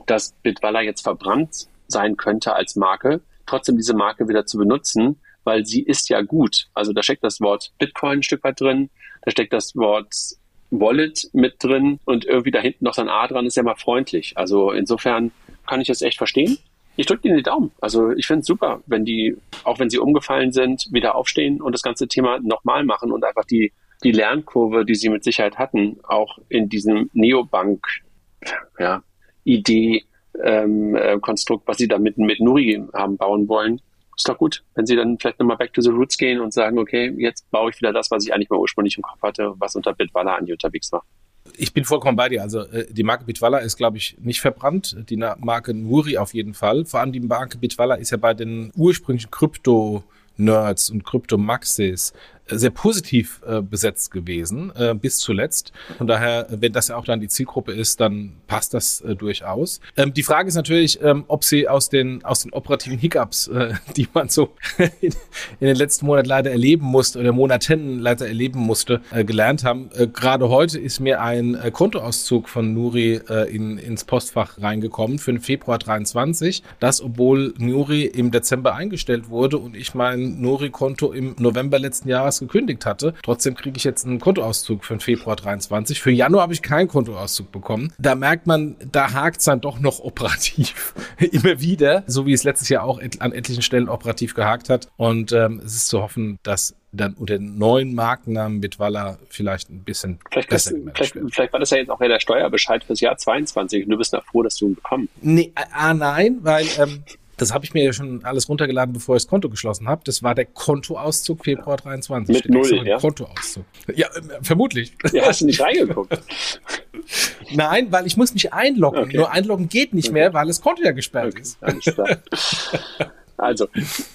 dass Bitwalla jetzt verbrannt sein könnte als Marke, trotzdem diese Marke wieder zu benutzen, weil sie ist ja gut. Also da steckt das Wort Bitcoin ein Stück weit drin, da steckt das Wort Wallet mit drin und irgendwie da hinten noch so ein A dran ist ja mal freundlich. Also insofern kann ich das echt verstehen. Ich drücke Ihnen die Daumen. Also ich finde es super, wenn die, auch wenn sie umgefallen sind, wieder aufstehen und das ganze Thema nochmal machen und einfach die die Lernkurve, die sie mit Sicherheit hatten, auch in diesem Neobank, ja, Idee, ähm, äh, Konstrukt, was sie da mit, mit Nuri haben bauen wollen, ist doch gut. Wenn sie dann vielleicht nochmal back to the roots gehen und sagen, okay, jetzt baue ich wieder das, was ich eigentlich mal ursprünglich im Kopf hatte, was unter Bitwalla an unterwegs war. Ich bin vollkommen bei dir. Also äh, die Marke Bitwalla ist, glaube ich, nicht verbrannt. Die Marke Nuri auf jeden Fall. Vor allem die Marke Bitwalla ist ja bei den ursprünglichen Krypto- Nerds und Krypto-Maxis sehr positiv äh, besetzt gewesen, äh, bis zuletzt. Von daher, wenn das ja auch dann die Zielgruppe ist, dann passt das äh, durchaus. Ähm, die Frage ist natürlich, ähm, ob sie aus den, aus den operativen Hiccups, äh, <laughs> die man so <laughs> in, in, den letzten Monaten leider erleben musste oder Monaten leider erleben musste, äh, gelernt haben. Äh, Gerade heute ist mir ein Kontoauszug von Nuri in, ins Postfach reingekommen für den Februar 23. Das, obwohl Nuri im Dezember eingestellt wurde und ich mein Nuri-Konto im November letzten Jahres gekündigt hatte. Trotzdem kriege ich jetzt einen Kontoauszug für den Februar 23. Für Januar habe ich keinen Kontoauszug bekommen. Da merkt man, da hakt es dann doch noch <laughs> operativ. Immer wieder, so wie es letztes Jahr auch an etlichen Stellen operativ gehakt hat. Und ähm, es ist zu hoffen, dass dann unter den neuen Markennamen Bitwalla vielleicht ein bisschen vielleicht, besser vielleicht, vielleicht war das ja jetzt auch ja der Steuerbescheid fürs Jahr 22 und du bist da froh, dass du ihn bekommen. Nee, ah, nein, weil ähm, das habe ich mir ja schon alles runtergeladen, bevor ich das Konto geschlossen habe. Das war der Kontoauszug Februar 23. Mit null, ja? Kontoauszug. Ja, äh, vermutlich. Ja, hast du nicht reingeguckt? <laughs> Nein, weil ich muss mich einloggen. Okay. Nur einloggen geht nicht okay. mehr, weil das Konto ja gesperrt okay. ist. Also,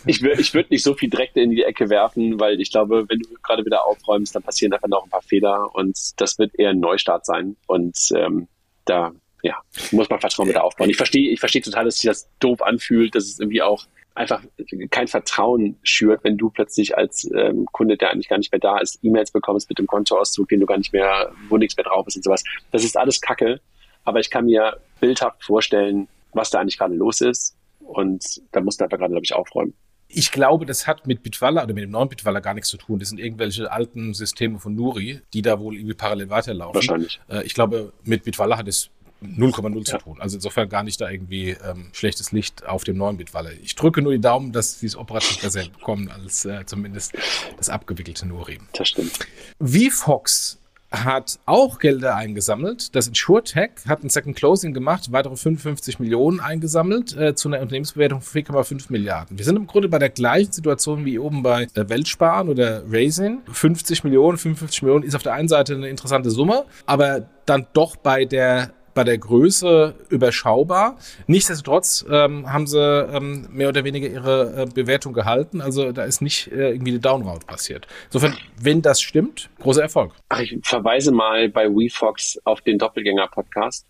ich, würde ich würde nicht so viel direkt in die Ecke werfen, weil ich glaube, wenn du gerade wieder aufräumst, dann passieren einfach noch ein paar Fehler und das wird eher ein Neustart sein. Und ähm, da ja, muss man Vertrauen wieder aufbauen. Ich verstehe, ich verstehe total, dass sich das doof anfühlt, dass es irgendwie auch einfach kein Vertrauen schürt, wenn du plötzlich als ähm, Kunde, der eigentlich gar nicht mehr da ist, E-Mails bekommst mit dem Kontoauszug, den du gar nicht mehr, wo nichts mehr drauf ist und sowas. Das ist alles Kacke, aber ich kann mir bildhaft vorstellen, was da eigentlich gerade los ist und da musst du einfach gerade, glaube ich, aufräumen. Ich glaube, das hat mit Bitwalla oder mit dem neuen Bitwalla gar nichts zu tun. Das sind irgendwelche alten Systeme von Nuri, die da wohl irgendwie parallel weiterlaufen. Wahrscheinlich. Äh, ich glaube, mit Bitwalla hat es 0,0 zu tun. Also insofern gar nicht da irgendwie ähm, schlechtes Licht auf dem neuen Bitwalle. Ich drücke nur die Daumen, dass sie es operativ besser bekommen als äh, zumindest das abgewickelte Nuri. Das stimmt. VFox hat auch Gelder eingesammelt. Das InsurTech hat ein Second Closing gemacht, weitere 55 Millionen eingesammelt äh, zu einer Unternehmensbewertung von 4,5 Milliarden. Wir sind im Grunde bei der gleichen Situation wie oben bei äh, Weltsparen oder Raisin. 50 Millionen, 55 Millionen ist auf der einen Seite eine interessante Summe, aber dann doch bei der bei der Größe überschaubar. Nichtsdestotrotz ähm, haben sie ähm, mehr oder weniger ihre äh, Bewertung gehalten. Also da ist nicht äh, irgendwie eine Downroute passiert. Insofern, wenn das stimmt, großer Erfolg. Ach, ich verweise mal bei WeFox auf den Doppelgänger-Podcast,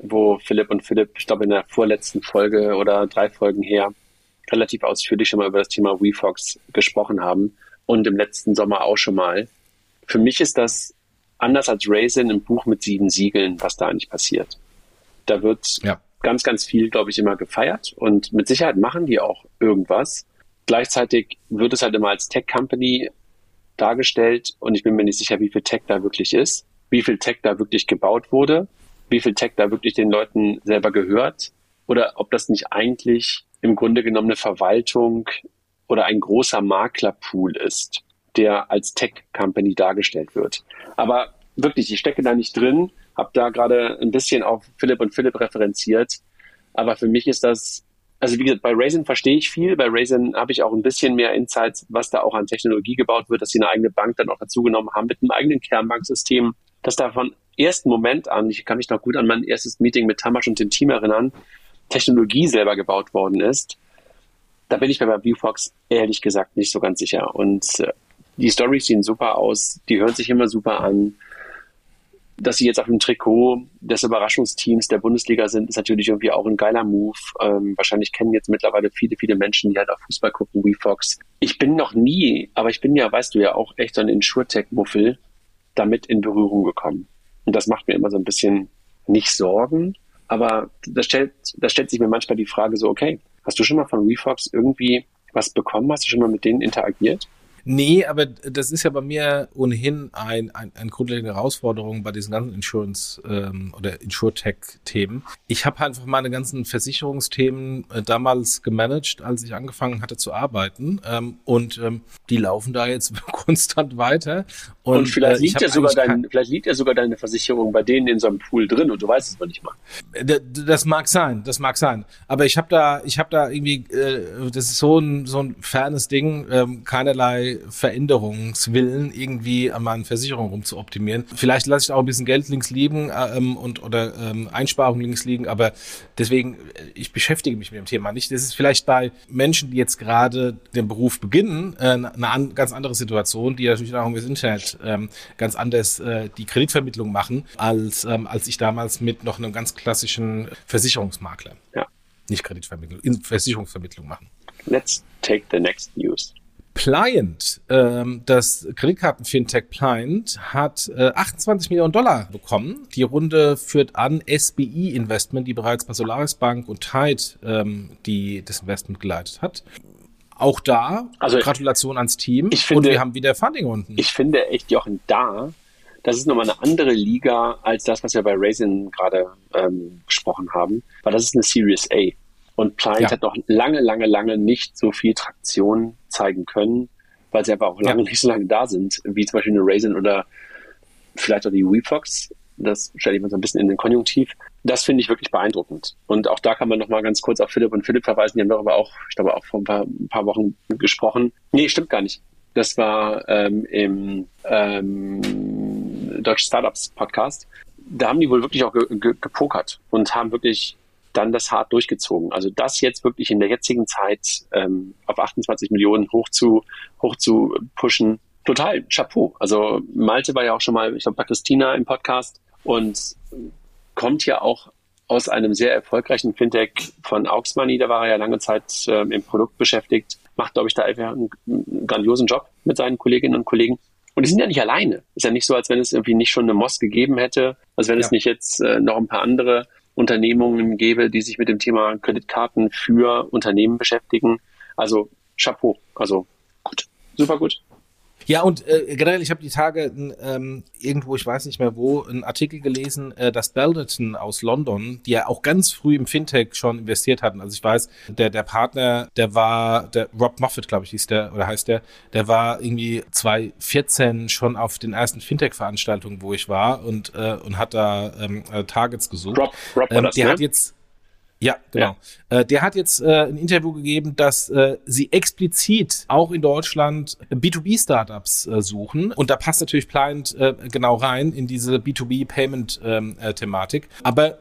wo Philipp und Philipp, ich glaube in der vorletzten Folge oder drei Folgen her, relativ ausführlich schon mal über das Thema WeFox gesprochen haben und im letzten Sommer auch schon mal. Für mich ist das anders als Raisin im Buch mit sieben Siegeln, was da eigentlich passiert. Da wird ja. ganz, ganz viel, glaube ich, immer gefeiert und mit Sicherheit machen die auch irgendwas. Gleichzeitig wird es halt immer als Tech-Company dargestellt und ich bin mir nicht sicher, wie viel Tech da wirklich ist, wie viel Tech da wirklich gebaut wurde, wie viel Tech da wirklich den Leuten selber gehört oder ob das nicht eigentlich im Grunde genommen eine Verwaltung oder ein großer Maklerpool ist der als Tech-Company dargestellt wird. Aber wirklich, ich stecke da nicht drin, habe da gerade ein bisschen auf Philipp und Philipp referenziert. Aber für mich ist das, also wie gesagt, bei Raisin verstehe ich viel. Bei Raisin habe ich auch ein bisschen mehr Insights, was da auch an Technologie gebaut wird, dass sie eine eigene Bank dann auch dazu genommen haben mit einem eigenen Kernbanksystem, dass da von ersten Moment an, ich kann mich noch gut an mein erstes Meeting mit Tamasch und dem Team erinnern, Technologie selber gebaut worden ist. Da bin ich mir bei ViewFox ehrlich gesagt nicht so ganz sicher. Und äh, die Storys sehen super aus, die hören sich immer super an. Dass sie jetzt auf dem Trikot des Überraschungsteams der Bundesliga sind, ist natürlich irgendwie auch ein geiler Move. Ähm, wahrscheinlich kennen jetzt mittlerweile viele, viele Menschen, die halt auf Fußball gucken, WeFox. Ich bin noch nie, aber ich bin ja, weißt du ja, auch echt so ein Insurtech-Muffel damit in Berührung gekommen. Und das macht mir immer so ein bisschen nicht Sorgen, aber da stellt, da stellt sich mir manchmal die Frage so, okay, hast du schon mal von WeFox irgendwie was bekommen? Hast du schon mal mit denen interagiert? Nee, aber das ist ja bei mir ohnehin ein, ein, eine grundlegende Herausforderung bei diesen ganzen Insurance- ähm, oder Insurtech-Themen. Ich habe einfach meine ganzen Versicherungsthemen äh, damals gemanagt, als ich angefangen hatte zu arbeiten. Ähm, und ähm, die laufen da jetzt <laughs> konstant weiter. Und, und vielleicht, äh, liegt ja sogar dein, vielleicht liegt ja sogar deine Versicherung bei denen in so einem Pool drin und du weißt es noch nicht mal. Das mag sein, das mag sein. Aber ich habe da, ich habe da irgendwie, äh, das ist so ein, so ein fernes Ding, ähm, keinerlei Veränderungswillen irgendwie an meinen Versicherungen rumzuoptimieren. Vielleicht lasse ich auch ein bisschen Geld links liegen ähm, und oder ähm, Einsparungen links liegen, aber deswegen, äh, ich beschäftige mich mit dem Thema nicht. Das ist vielleicht bei Menschen, die jetzt gerade den Beruf beginnen, äh, eine an, ganz andere Situation, die natürlich auch über das Internet ähm, ganz anders äh, die Kreditvermittlung machen, als, ähm, als ich damals mit noch einem ganz klassischen Versicherungsmakler. Ja. Nicht Kreditvermittlung, Versicherungsvermittlung machen. Let's take the next news. Pliant, ähm, das Kreditkarten-Fintech Pliant, hat äh, 28 Millionen Dollar bekommen. Die Runde führt an SBI Investment, die bereits bei Solaris Bank und Tide ähm, die, das Investment geleitet hat. Auch da, also Gratulation ans Team. Ich finde, und wir haben wieder Funding-Runden. Ich finde echt, Jochen, da, das ist nochmal eine andere Liga als das, was wir bei Raisin gerade ähm, gesprochen haben, weil das ist eine Series A. Und Pliant ja. hat noch lange, lange, lange nicht so viel Traktion zeigen können, weil sie einfach auch lange ja. nicht so lange da sind, wie zum Beispiel eine Raisin oder vielleicht auch die WeFox. Das stelle ich mal so ein bisschen in den Konjunktiv. Das finde ich wirklich beeindruckend. Und auch da kann man noch mal ganz kurz auf Philipp und Philipp verweisen. Die haben darüber auch, ich glaube, auch vor ein paar, ein paar Wochen gesprochen. Nee, stimmt gar nicht. Das war ähm, im ähm, Deutsche Startups Podcast. Da haben die wohl wirklich auch ge ge gepokert und haben wirklich dann das hart durchgezogen. Also das jetzt wirklich in der jetzigen Zeit ähm, auf 28 Millionen hoch zu, hoch zu pushen, total Chapeau. Also Malte war ja auch schon mal, ich glaube, bei Christina im Podcast und kommt ja auch aus einem sehr erfolgreichen Fintech von Aux Money, da war er ja lange Zeit äh, im Produkt beschäftigt, macht, glaube ich, da einfach einen, einen grandiosen Job mit seinen Kolleginnen und Kollegen. Und die sind ja nicht alleine. Ist ja nicht so, als wenn es irgendwie nicht schon eine Moss gegeben hätte, als wenn ja. es nicht jetzt äh, noch ein paar andere Unternehmungen gäbe, die sich mit dem Thema Kreditkarten für Unternehmen beschäftigen. Also Chapeau. Also gut, super gut. Ja, und äh, generell, ich habe die Tage ähm, irgendwo, ich weiß nicht mehr wo, einen Artikel gelesen, äh, dass Balderton aus London, die ja auch ganz früh im Fintech schon investiert hatten. Also ich weiß, der, der Partner, der war, der Rob Moffat, glaube ich, hieß der, oder heißt der, der war irgendwie 2014 schon auf den ersten Fintech-Veranstaltungen, wo ich war und, äh, und hat da ähm, äh, Targets gesucht. Rob, Rob ähm, der ne? hat jetzt ja, genau. Ja. Äh, der hat jetzt äh, ein Interview gegeben, dass äh, sie explizit auch in Deutschland B2B-Startups äh, suchen. Und da passt natürlich Pliant äh, genau rein in diese B2B-Payment-Thematik. Ähm, äh, Aber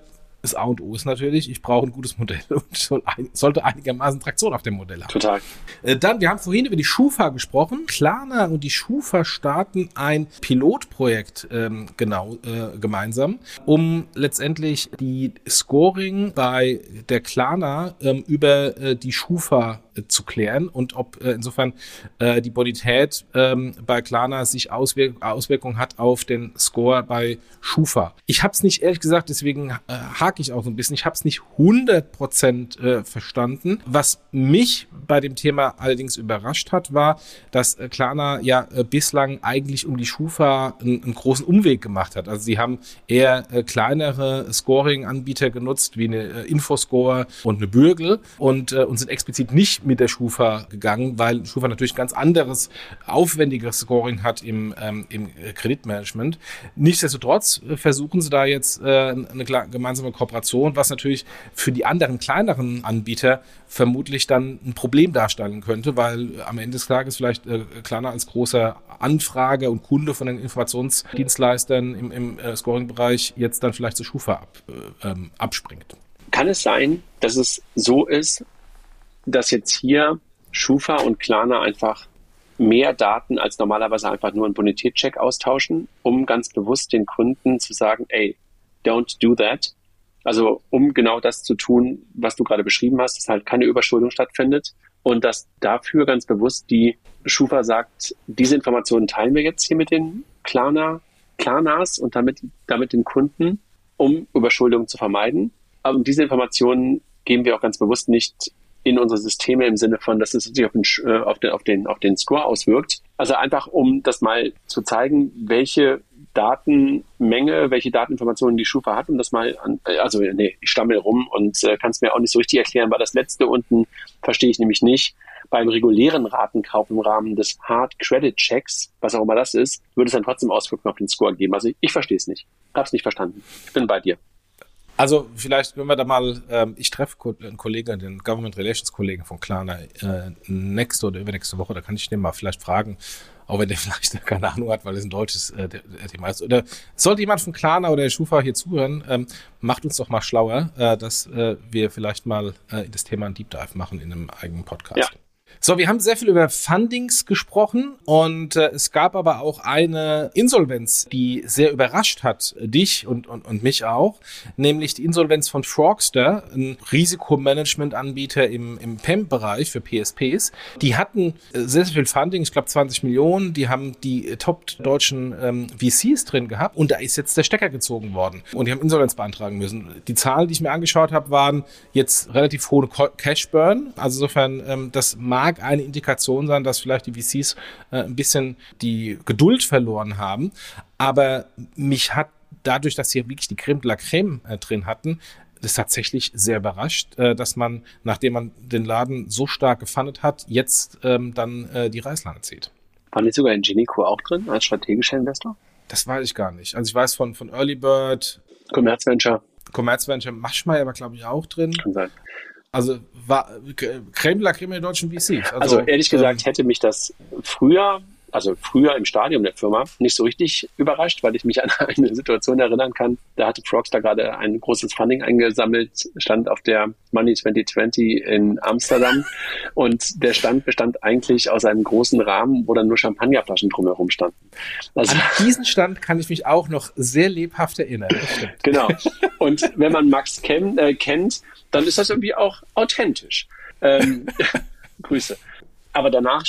das A und O ist natürlich, ich brauche ein gutes Modell <laughs> und soll ein, sollte einigermaßen Traktion auf dem Modell haben. Total. Äh, dann, wir haben vorhin über die Schufa gesprochen. Klarna und die Schufa starten ein Pilotprojekt ähm, genau äh, gemeinsam, um letztendlich die Scoring bei der Klarna ähm, über äh, die Schufa zu klären und ob äh, insofern äh, die Bonität ähm, bei Klarna sich Auswirk Auswirkungen hat auf den Score bei Schufa. Ich habe es nicht ehrlich gesagt, deswegen äh, hake ich auch so ein bisschen. Ich habe es nicht 100% äh, verstanden. Was mich bei dem Thema allerdings überrascht hat, war, dass Klarna ja bislang eigentlich um die Schufa einen, großen Umweg gemacht hat. Also sie haben eher kleinere Scoring-Anbieter genutzt, wie eine Infoscore und eine Bürgel und, und sind explizit nicht mit der Schufa gegangen, weil Schufa natürlich ganz anderes, aufwendigeres Scoring hat im, ähm, im Kreditmanagement. Nichtsdestotrotz äh, versuchen sie da jetzt äh, eine gemeinsame Kooperation, was natürlich für die anderen kleineren Anbieter vermutlich dann ein Problem darstellen könnte, weil am Ende des Tages vielleicht äh, Klarna als großer Anfrage und Kunde von den Informationsdienstleistern im, im äh, Scoring-Bereich jetzt dann vielleicht zur Schufa ab, äh, ähm, abspringt. Kann es sein, dass es so ist, dass jetzt hier Schufa und Klarna einfach mehr Daten als normalerweise einfach nur einen Bonitätscheck austauschen, um ganz bewusst den Kunden zu sagen, ey, don't do that. Also um genau das zu tun, was du gerade beschrieben hast, dass halt keine Überschuldung stattfindet und dass dafür ganz bewusst die Schufa sagt, diese Informationen teilen wir jetzt hier mit den Klarna, Klarnas und damit, damit den Kunden, um Überschuldung zu vermeiden. Aber diese Informationen geben wir auch ganz bewusst nicht in unsere Systeme im Sinne von, dass es sich auf den, äh, auf den, auf den, auf den Score auswirkt. Also einfach, um das mal zu zeigen, welche Datenmenge, welche Dateninformationen die Schufa hat, um das mal an, äh, also nee, ich stammel rum und äh, kann es mir auch nicht so richtig erklären, weil das letzte unten verstehe ich nämlich nicht. Beim regulären Ratenkauf im Rahmen des Hard Credit Checks, was auch immer das ist, würde es dann trotzdem Auswirkungen auf den Score geben. Also ich, ich verstehe es nicht. Hab's nicht verstanden. Ich bin bei dir. Also vielleicht können wir da mal, ähm, ich treffe einen Kollegen, den Government Relations Kollegen von Klarna äh, nächste oder übernächste Woche, da kann ich den mal vielleicht fragen, auch wenn der <laughs> vielleicht keine Ahnung hat, weil es ein deutsches äh, Thema ist. Oder sollte jemand von Klarna oder der Schufa hier zuhören, ähm, macht uns doch mal schlauer, äh, dass äh, wir vielleicht mal äh, das Thema ein Deep Dive machen in einem eigenen Podcast. Ja. So, wir haben sehr viel über Fundings gesprochen und äh, es gab aber auch eine Insolvenz, die sehr überrascht hat, dich und, und, und mich auch, nämlich die Insolvenz von Frogster, ein Risikomanagementanbieter im, im PEM-Bereich für PSPs. Die hatten äh, sehr, sehr viel Funding, ich glaube 20 Millionen, die haben die top deutschen ähm, VCs drin gehabt und da ist jetzt der Stecker gezogen worden und die haben Insolvenz beantragen müssen. Die Zahlen, die ich mir angeschaut habe, waren jetzt relativ hohe Cash Burn, also insofern ähm, das mag mag eine Indikation sein, dass vielleicht die VCs äh, ein bisschen die Geduld verloren haben. Aber mich hat dadurch, dass sie wirklich die Creme de la Creme äh, drin hatten, das tatsächlich sehr überrascht, äh, dass man, nachdem man den Laden so stark gefandet hat, jetzt ähm, dann äh, die Reißleine zieht. War nicht sogar Ingenico auch drin als strategischer Investor? Das weiß ich gar nicht. Also ich weiß von, von Early Bird. Commerzventure. Commerzventure, Maschmeyer war glaube ich auch drin. Kann sein. Also war Creme de la Creme der deutschen VCs. Also, also ehrlich gesagt ähm, hätte mich das früher also früher im Stadium der Firma, nicht so richtig überrascht, weil ich mich an <laughs> eine Situation erinnern kann. Da hatte Frogster gerade ein großes Funding eingesammelt, stand auf der Money 2020 in Amsterdam <laughs> und der Stand bestand eigentlich aus einem großen Rahmen, wo dann nur Champagnerflaschen drumherum standen. Also, an diesen Stand kann ich mich auch noch sehr lebhaft erinnern. <laughs> Genau. Und wenn man Max Ken, äh, kennt, dann ist das irgendwie auch authentisch. Ähm, Grüße. Aber danach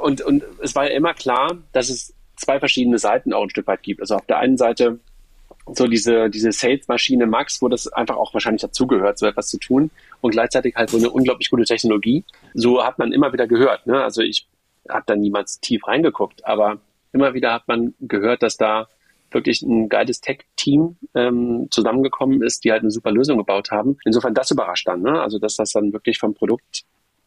und, und es war ja immer klar, dass es zwei verschiedene Seiten auch ein Stück weit gibt. Also auf der einen Seite so diese, diese Sales-Maschine Max, wo das einfach auch wahrscheinlich dazugehört, so etwas zu tun und gleichzeitig halt so eine unglaublich gute Technologie. So hat man immer wieder gehört. Ne? Also ich habe da niemals tief reingeguckt, aber immer wieder hat man gehört, dass da wirklich ein geiles Tech-Team ähm, zusammengekommen ist, die halt eine super Lösung gebaut haben. Insofern das überrascht dann, ne? Also dass das dann wirklich vom Produkt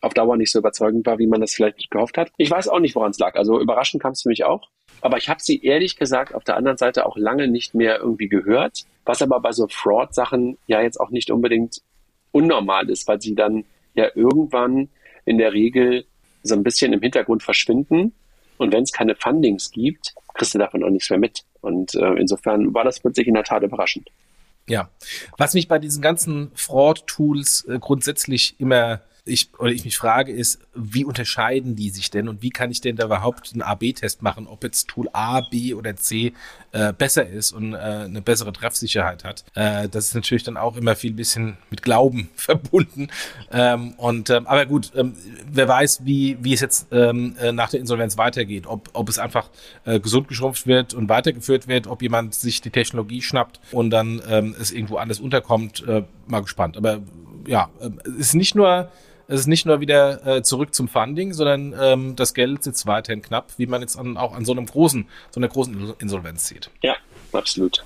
auf Dauer nicht so überzeugend war, wie man das vielleicht gehofft hat. Ich weiß auch nicht, woran es lag. Also überraschend kam es für mich auch. Aber ich habe sie ehrlich gesagt auf der anderen Seite auch lange nicht mehr irgendwie gehört, was aber bei so Fraud-Sachen ja jetzt auch nicht unbedingt unnormal ist, weil sie dann ja irgendwann in der Regel so ein bisschen im Hintergrund verschwinden. Und wenn es keine Fundings gibt, kriegst du davon auch nichts mehr mit. Und äh, insofern war das plötzlich in der Tat überraschend. Ja, was mich bei diesen ganzen Fraud-Tools äh, grundsätzlich immer ich, oder ich mich frage, ist, wie unterscheiden die sich denn und wie kann ich denn da überhaupt einen A-B-Test machen, ob jetzt Tool A, B oder C äh, besser ist und äh, eine bessere Treffsicherheit hat. Äh, das ist natürlich dann auch immer viel bisschen mit Glauben <laughs> verbunden. Ähm, und ähm, aber gut, ähm, wer weiß, wie, wie es jetzt ähm, äh, nach der Insolvenz weitergeht, ob, ob es einfach äh, gesund geschrumpft wird und weitergeführt wird, ob jemand sich die Technologie schnappt und dann ähm, es irgendwo anders unterkommt, äh, mal gespannt. Aber ja, äh, es ist nicht nur es ist nicht nur wieder äh, zurück zum Funding, sondern ähm, das Geld sitzt weiterhin knapp, wie man jetzt an, auch an so einem großen, so einer großen Insolvenz sieht. Ja, absolut.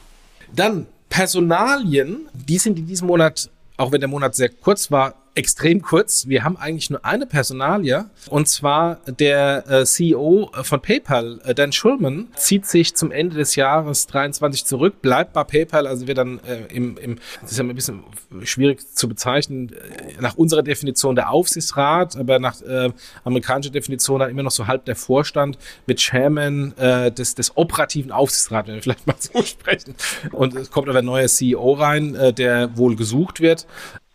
Dann Personalien, die sind in diesem Monat, auch wenn der Monat sehr kurz war, extrem kurz. Wir haben eigentlich nur eine Personalie und zwar der äh, CEO von PayPal, äh, Dan Schulman, zieht sich zum Ende des Jahres 23 zurück, bleibt bei PayPal, also wird dann äh, im, im, das ist ja ein bisschen schwierig zu bezeichnen, äh, nach unserer Definition der Aufsichtsrat, aber nach äh, amerikanischer Definition dann immer noch so halb der Vorstand mit Chairman äh, des, des operativen Aufsichtsrats, wenn wir vielleicht mal <laughs> so sprechen. Und es kommt aber ein neuer CEO rein, äh, der wohl gesucht wird.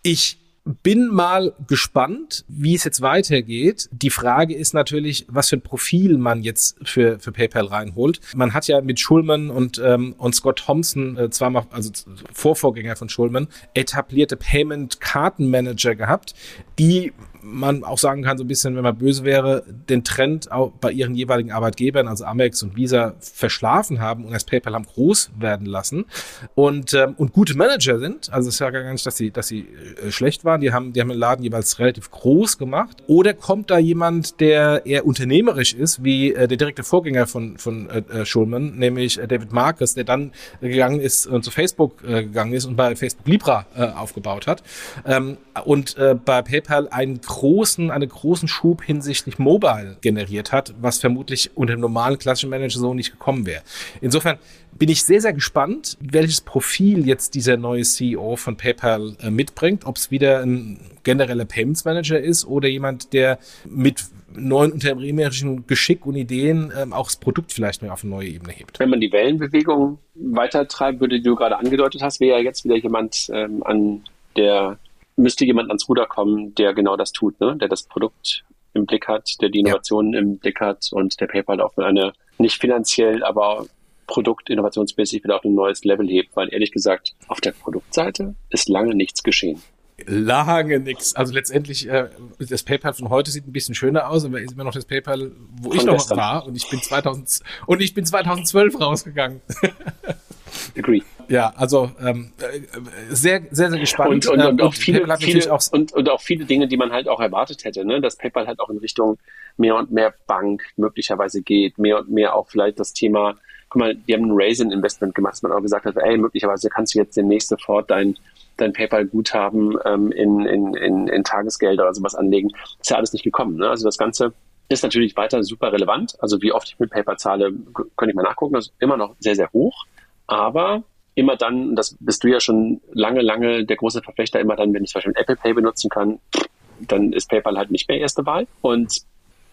Ich bin mal gespannt, wie es jetzt weitergeht. Die Frage ist natürlich, was für ein Profil man jetzt für, für PayPal reinholt. Man hat ja mit Schulman und, ähm, und Scott Thompson, äh, zweimal, also Vorvorgänger von Schulman, etablierte Payment-Kartenmanager gehabt, die man auch sagen kann, so ein bisschen, wenn man böse wäre, den Trend auch bei ihren jeweiligen Arbeitgebern, also Amex und Visa, verschlafen haben und das PayPal haben groß werden lassen und, ähm, und gute Manager sind. Also es ist ja gar nicht, dass sie, dass sie äh, schlecht waren. Die haben, die haben den Laden jeweils relativ groß gemacht. Oder kommt da jemand, der eher unternehmerisch ist, wie äh, der direkte Vorgänger von, von äh, äh Schulman, nämlich äh, David Marcus, der dann gegangen ist und zu Facebook äh, gegangen ist und bei Facebook Libra äh, aufgebaut hat. Ähm, und äh, bei PayPal einen großen, einen großen Schub hinsichtlich Mobile generiert hat, was vermutlich unter dem normalen klassischen Manager so nicht gekommen wäre. Insofern bin ich sehr, sehr gespannt, welches Profil jetzt dieser neue CEO von PayPal äh, mitbringt, ob es wieder ein genereller Payments Manager ist oder jemand, der mit neuen unternehmerischen Geschick und Ideen ähm, auch das Produkt vielleicht mehr auf eine neue Ebene hebt. Wenn man die Wellenbewegung weitertreiben würde, die du gerade angedeutet hast, wäre ja jetzt wieder jemand ähm, an der müsste jemand ans Ruder kommen, der genau das tut, ne? der das Produkt im Blick hat, der die Innovationen ja. im Blick hat und der PayPal auch eine nicht finanziell, aber produktinnovationsmäßig wieder auf ein neues Level hebt, weil ehrlich gesagt, auf der Produktseite ist lange nichts geschehen. Lange nichts. Also letztendlich, äh, das PayPal von heute sieht ein bisschen schöner aus, aber ist immer noch das PayPal, wo von ich noch gestern. war und ich bin 2000 und ich bin 2012 rausgegangen. <laughs> Agree. Ja, also ähm, sehr, sehr, sehr gespannt. Und, und, und, ähm, auch viele, viele auch und, und auch viele Dinge, die man halt auch erwartet hätte, ne? dass PayPal halt auch in Richtung mehr und mehr Bank möglicherweise geht, mehr und mehr auch vielleicht das Thema, guck mal, die haben ein Raisin-Investment gemacht, dass man auch gesagt hat, ey, möglicherweise kannst du jetzt demnächst sofort dein dein PayPal-Guthaben ähm, in, in, in, in Tagesgelder oder sowas anlegen. Ist ja alles nicht gekommen. Ne? Also das Ganze ist natürlich weiter super relevant. Also wie oft ich mit PayPal zahle, könnte ich mal nachgucken. Das ist immer noch sehr, sehr hoch. Aber immer dann, das bist du ja schon lange, lange der große Verfechter, immer dann, wenn ich zum Beispiel Apple Pay benutzen kann, dann ist PayPal halt nicht mehr erste Wahl. Und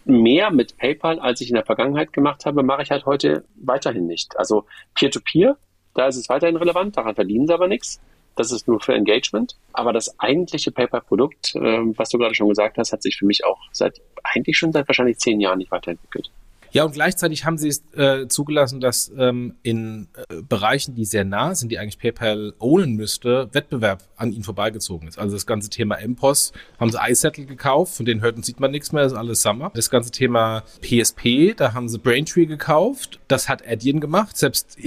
mehr mit PayPal, als ich in der Vergangenheit gemacht habe, mache ich halt heute weiterhin nicht. Also Peer-to-Peer, -Peer, da ist es weiterhin relevant, daran verdienen sie aber nichts. Das ist nur für Engagement. Aber das eigentliche PayPal-Produkt, äh, was du gerade schon gesagt hast, hat sich für mich auch seit eigentlich schon seit wahrscheinlich zehn Jahren nicht weiterentwickelt. Ja, und gleichzeitig haben sie es äh, zugelassen, dass ähm, in äh, Bereichen, die sehr nah sind, die eigentlich PayPal ownen müsste, Wettbewerb an ihnen vorbeigezogen ist. Also das ganze Thema MPOS haben sie iSettle gekauft, von denen hört und sieht man nichts mehr, das ist alles Summer. Das ganze Thema PSP, da haben sie Braintree gekauft, das hat Adyen gemacht, selbst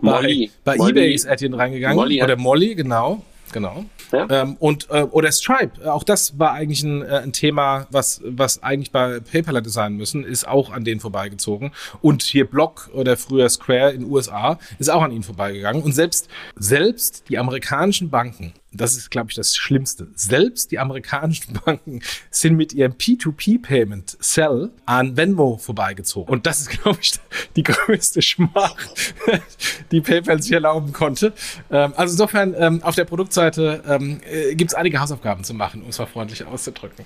bei, <laughs> bei Molly. eBay ist Adyen reingegangen. Molly oder Molly, genau. Genau. Ja? Ähm, und äh, oder Stripe, auch das war eigentlich ein, äh, ein Thema, was was eigentlich bei PayPal hätte sein müssen, ist auch an denen vorbeigezogen. Und hier Block oder früher Square in den USA ist auch an ihnen vorbeigegangen. Und selbst selbst die amerikanischen Banken das ist, glaube ich, das Schlimmste. Selbst die amerikanischen <laughs> Banken sind mit ihrem P2P-Payment Cell an Venmo vorbeigezogen. Und das ist, glaube ich, die größte Schmach, <laughs> die PayPal sich erlauben konnte. Ähm, also insofern, ähm, auf der Produktseite ähm, äh, gibt es einige Hausaufgaben zu machen, um es mal freundlich auszudrücken.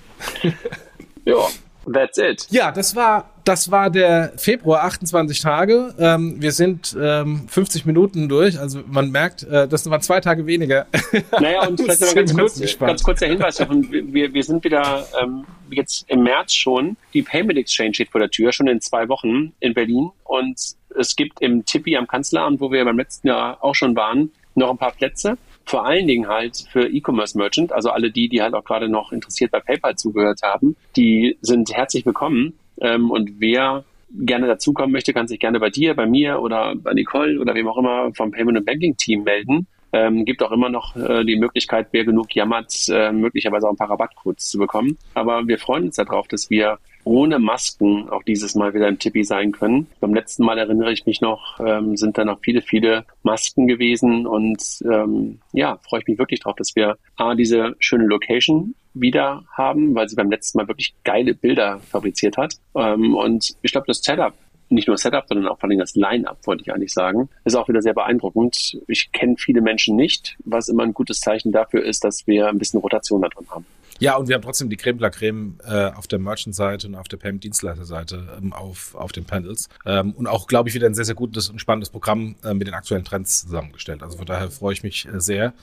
ja, That's it. Ja, das war, das war der Februar, 28 Tage. Ähm, wir sind ähm, 50 Minuten durch, also man merkt, äh, das waren zwei Tage weniger. <laughs> Naja, und vielleicht noch ganz, kurz, ganz kurzer Hinweis, wir, wir sind wieder ähm, jetzt im März schon. Die Payment Exchange steht vor der Tür, schon in zwei Wochen in Berlin. Und es gibt im Tippi am Kanzleramt, wo wir beim letzten Jahr auch schon waren, noch ein paar Plätze vor allen Dingen halt für E-Commerce Merchant, also alle die, die halt auch gerade noch interessiert bei PayPal zugehört haben, die sind herzlich willkommen. Ähm, und wer gerne dazukommen möchte, kann sich gerne bei dir, bei mir oder bei Nicole oder wem auch immer vom Payment and Banking Team melden. Ähm, gibt auch immer noch äh, die Möglichkeit, wer genug jammert, äh, möglicherweise auch ein paar Rabattcodes zu bekommen. Aber wir freuen uns darauf, dass wir ohne Masken auch dieses Mal wieder im Tippi sein können. Beim letzten Mal erinnere ich mich noch, ähm, sind da noch viele, viele Masken gewesen und ähm, ja, freue ich mich wirklich drauf, dass wir A, diese schöne Location wieder haben, weil sie beim letzten Mal wirklich geile Bilder fabriziert hat. Ähm, und ich glaube, das Setup nicht nur Setup, sondern auch vor allem das Line-Up, wollte ich eigentlich sagen, ist auch wieder sehr beeindruckend. Ich kenne viele Menschen nicht, was immer ein gutes Zeichen dafür ist, dass wir ein bisschen Rotation da drin haben. Ja, und wir haben trotzdem die Creme de la Creme äh, auf der Merchant-Seite und auf der Payment-Dienstleister-Seite ähm, auf, auf den Panels. Ähm, und auch, glaube ich, wieder ein sehr, sehr gutes und spannendes Programm äh, mit den aktuellen Trends zusammengestellt. Also von daher freue ich mich äh, sehr.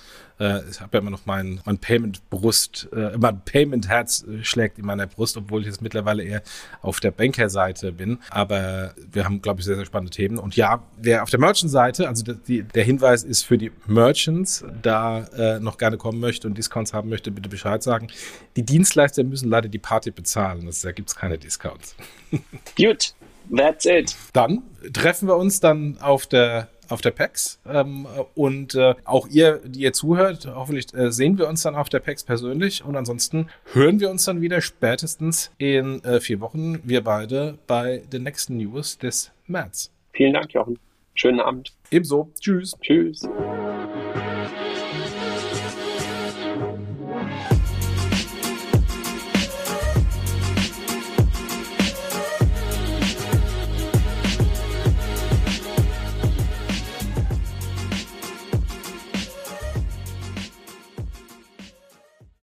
Äh, ich habe ja immer noch mein, mein Payment-Brust, äh, mein Payment-Herz äh, schlägt in meiner Brust, obwohl ich jetzt mittlerweile eher auf der Banker-Seite bin. Aber wir haben, glaube ich, sehr, sehr spannende Themen. Und ja, wer auf der Merchant-Seite, also die, der Hinweis ist für die Merchants, da noch gerne kommen möchte und Discounts haben möchte, bitte Bescheid sagen. Die Dienstleister müssen leider die Party bezahlen. Das, da gibt es keine Discounts. Gut, that's it. Dann treffen wir uns dann auf der auf der PAX. Ähm, und äh, auch ihr, die ihr zuhört, hoffentlich äh, sehen wir uns dann auf der PAX persönlich. Und ansonsten hören wir uns dann wieder spätestens in äh, vier Wochen, wir beide, bei den nächsten News des März. Vielen Dank, Jochen. Schönen Abend. Ebenso. Tschüss. Tschüss.